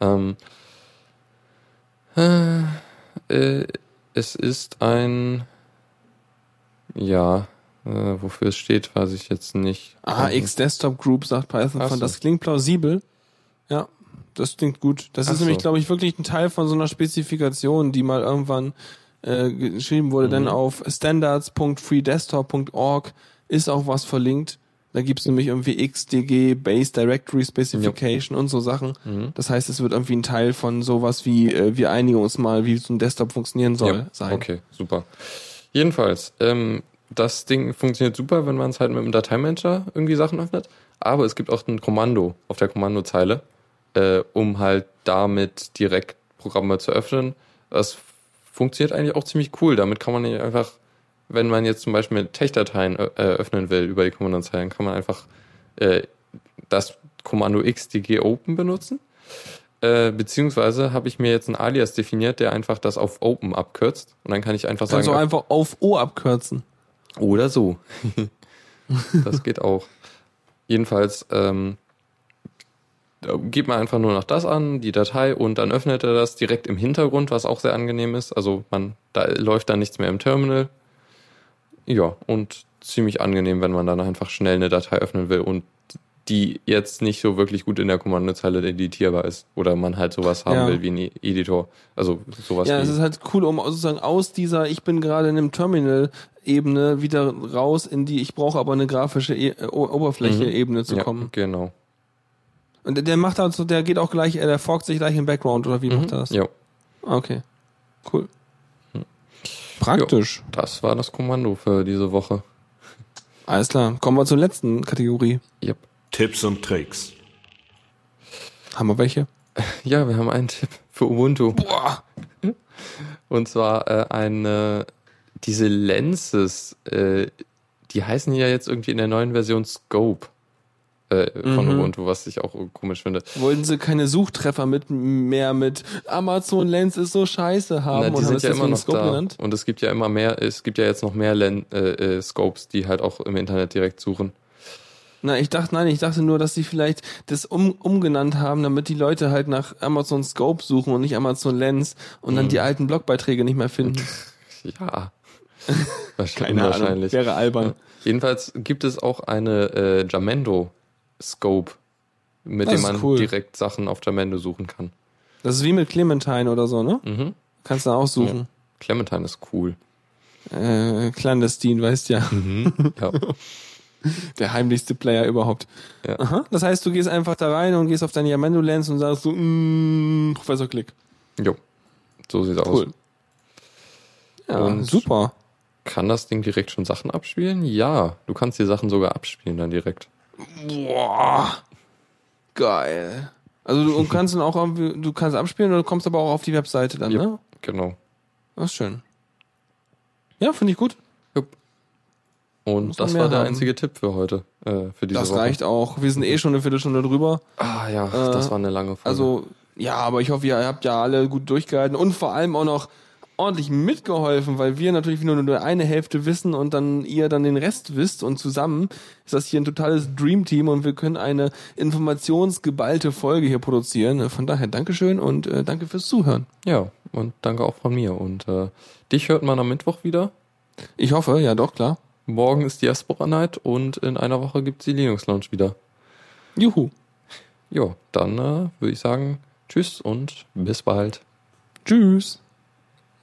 Ähm, äh, äh, es ist ein, ja, äh, wofür es steht, weiß ich jetzt nicht. Ah, X Desktop Group sagt Python Ach so. Das klingt plausibel. Ja, das klingt gut. Das Ach ist nämlich, so. glaube ich, wirklich ein Teil von so einer Spezifikation, die mal irgendwann äh, geschrieben wurde. Mhm. Denn auf standards.freedesktop.org ist auch was verlinkt. Da gibt's nämlich irgendwie XDG, Base Directory Specification und so Sachen. Mhm. Das heißt, es wird irgendwie ein Teil von sowas wie, äh, wir einigen uns mal, wie so ein Desktop funktionieren soll, ja, sein. Okay, super. Jedenfalls, ähm, das Ding funktioniert super, wenn man es halt mit einem Dateimanager irgendwie Sachen öffnet. Aber es gibt auch ein Kommando auf der Kommandozeile, äh, um halt damit direkt Programme zu öffnen. Das funktioniert eigentlich auch ziemlich cool. Damit kann man nicht einfach, wenn man jetzt zum Beispiel Tech-Dateien äh, öffnen will über die Kommandozeilen, kann man einfach äh, das Kommando xdg open benutzen. Äh, beziehungsweise habe ich mir jetzt einen Alias definiert, der einfach das auf Open abkürzt. Und dann kann ich einfach sagen, Kannst du einfach auf O abkürzen. oder so. das geht auch. Jedenfalls ähm, da gibt man einfach nur noch das an, die Datei, und dann öffnet er das direkt im Hintergrund, was auch sehr angenehm ist. Also man, da läuft dann nichts mehr im Terminal. Ja, und ziemlich angenehm, wenn man dann einfach schnell eine Datei öffnen will und die jetzt nicht so wirklich gut in der Kommandozeile editierbar ist. Oder man halt sowas haben Ja. will wie ein Editor. Also sowas Ja, es ist halt cool, um sozusagen aus dieser, ich bin gerade in einem Terminal-Ebene wieder raus in die, ich brauche aber eine grafische e äh, O- Oberfläche-Ebene zu ja, kommen. Genau. Und der- der macht also, der geht auch gleich, äh, der forkt sich gleich im Background, oder wie macht er das? Ja. Okay. Cool. Praktisch. Das war das Kommando für diese Woche. Alles klar. Kommen wir zur letzten Kategorie. Yep. Tipps und Tricks. Haben wir welche? Ja, wir haben einen Tipp für Ubuntu. Boah. Und zwar äh, eine, diese Lenses, äh, die heißen ja jetzt irgendwie in der neuen Version Scope äh, von Mhm. Ubuntu, was ich auch komisch finde. Wollten sie keine Suchtreffer mit mehr mit Amazon Lens ist so scheiße haben Na, die und sind es ja immer noch Scope da. genannt? Und es gibt ja immer mehr, es gibt ja jetzt noch mehr Len äh, äh, Scopes, die halt auch im Internet direkt suchen. Na, ich dachte, nein, ich dachte nur, dass sie vielleicht das um, umgenannt haben, damit die Leute halt nach Amazon Scope suchen und nicht Amazon Lens und dann Mhm. die alten Blogbeiträge nicht mehr finden. Ja. Wahrscheinlich. wahrscheinlich. Wäre albern. Ja. Jedenfalls gibt es auch eine äh, Jamendo Scope, mit Das dem man cool. direkt Sachen auf Jamendo suchen kann. Das ist wie mit Clementine oder so, ne? Mhm. Kannst du auch suchen. Clementine ist cool. Äh, clandestin, weißt ja. Ja. Der heimlichste Player überhaupt. Ja. Aha. Das heißt, du gehst einfach da rein und gehst auf deine Yamendo Lens und sagst so, mm, Professor Klick. Jo. So sieht's aus. Cool. Ja, Und- super. Kann das Ding direkt schon Sachen abspielen? Ja. Du kannst die Sachen sogar abspielen dann direkt. Boah. Geil. Also du kannst dann auch, du kannst abspielen oder du kommst aber auch auf die Webseite dann, ne? Genau. Das ist schön. Ja, finde ich gut. Jupp. Und Muss das war der haben. einzige Tipp für heute. Äh, für diese Das Woche. reicht auch. Wir sind eh schon eine Viertelstunde drüber. Ah ja, Äh, das war eine lange Folge. Also, ja, aber ich hoffe, ihr habt ja alle gut durchgehalten und vor allem auch noch ordentlich mitgeholfen, weil wir natürlich nur nur eine Hälfte wissen und dann ihr dann den Rest wisst und zusammen ist das hier ein totales Dreamteam und wir können eine informationsgeballte Folge hier produzieren. Von daher Dankeschön und äh, danke fürs Zuhören. ja, und danke auch von mir. Und äh, dich hört man am Mittwoch wieder. Ich hoffe, ja doch, klar. Morgen ist Diaspora Night und in einer Woche gibt's die Linux Lounge wieder. Juhu. Jo, dann äh, würde ich sagen, tschüss und bis bald. Tschüss.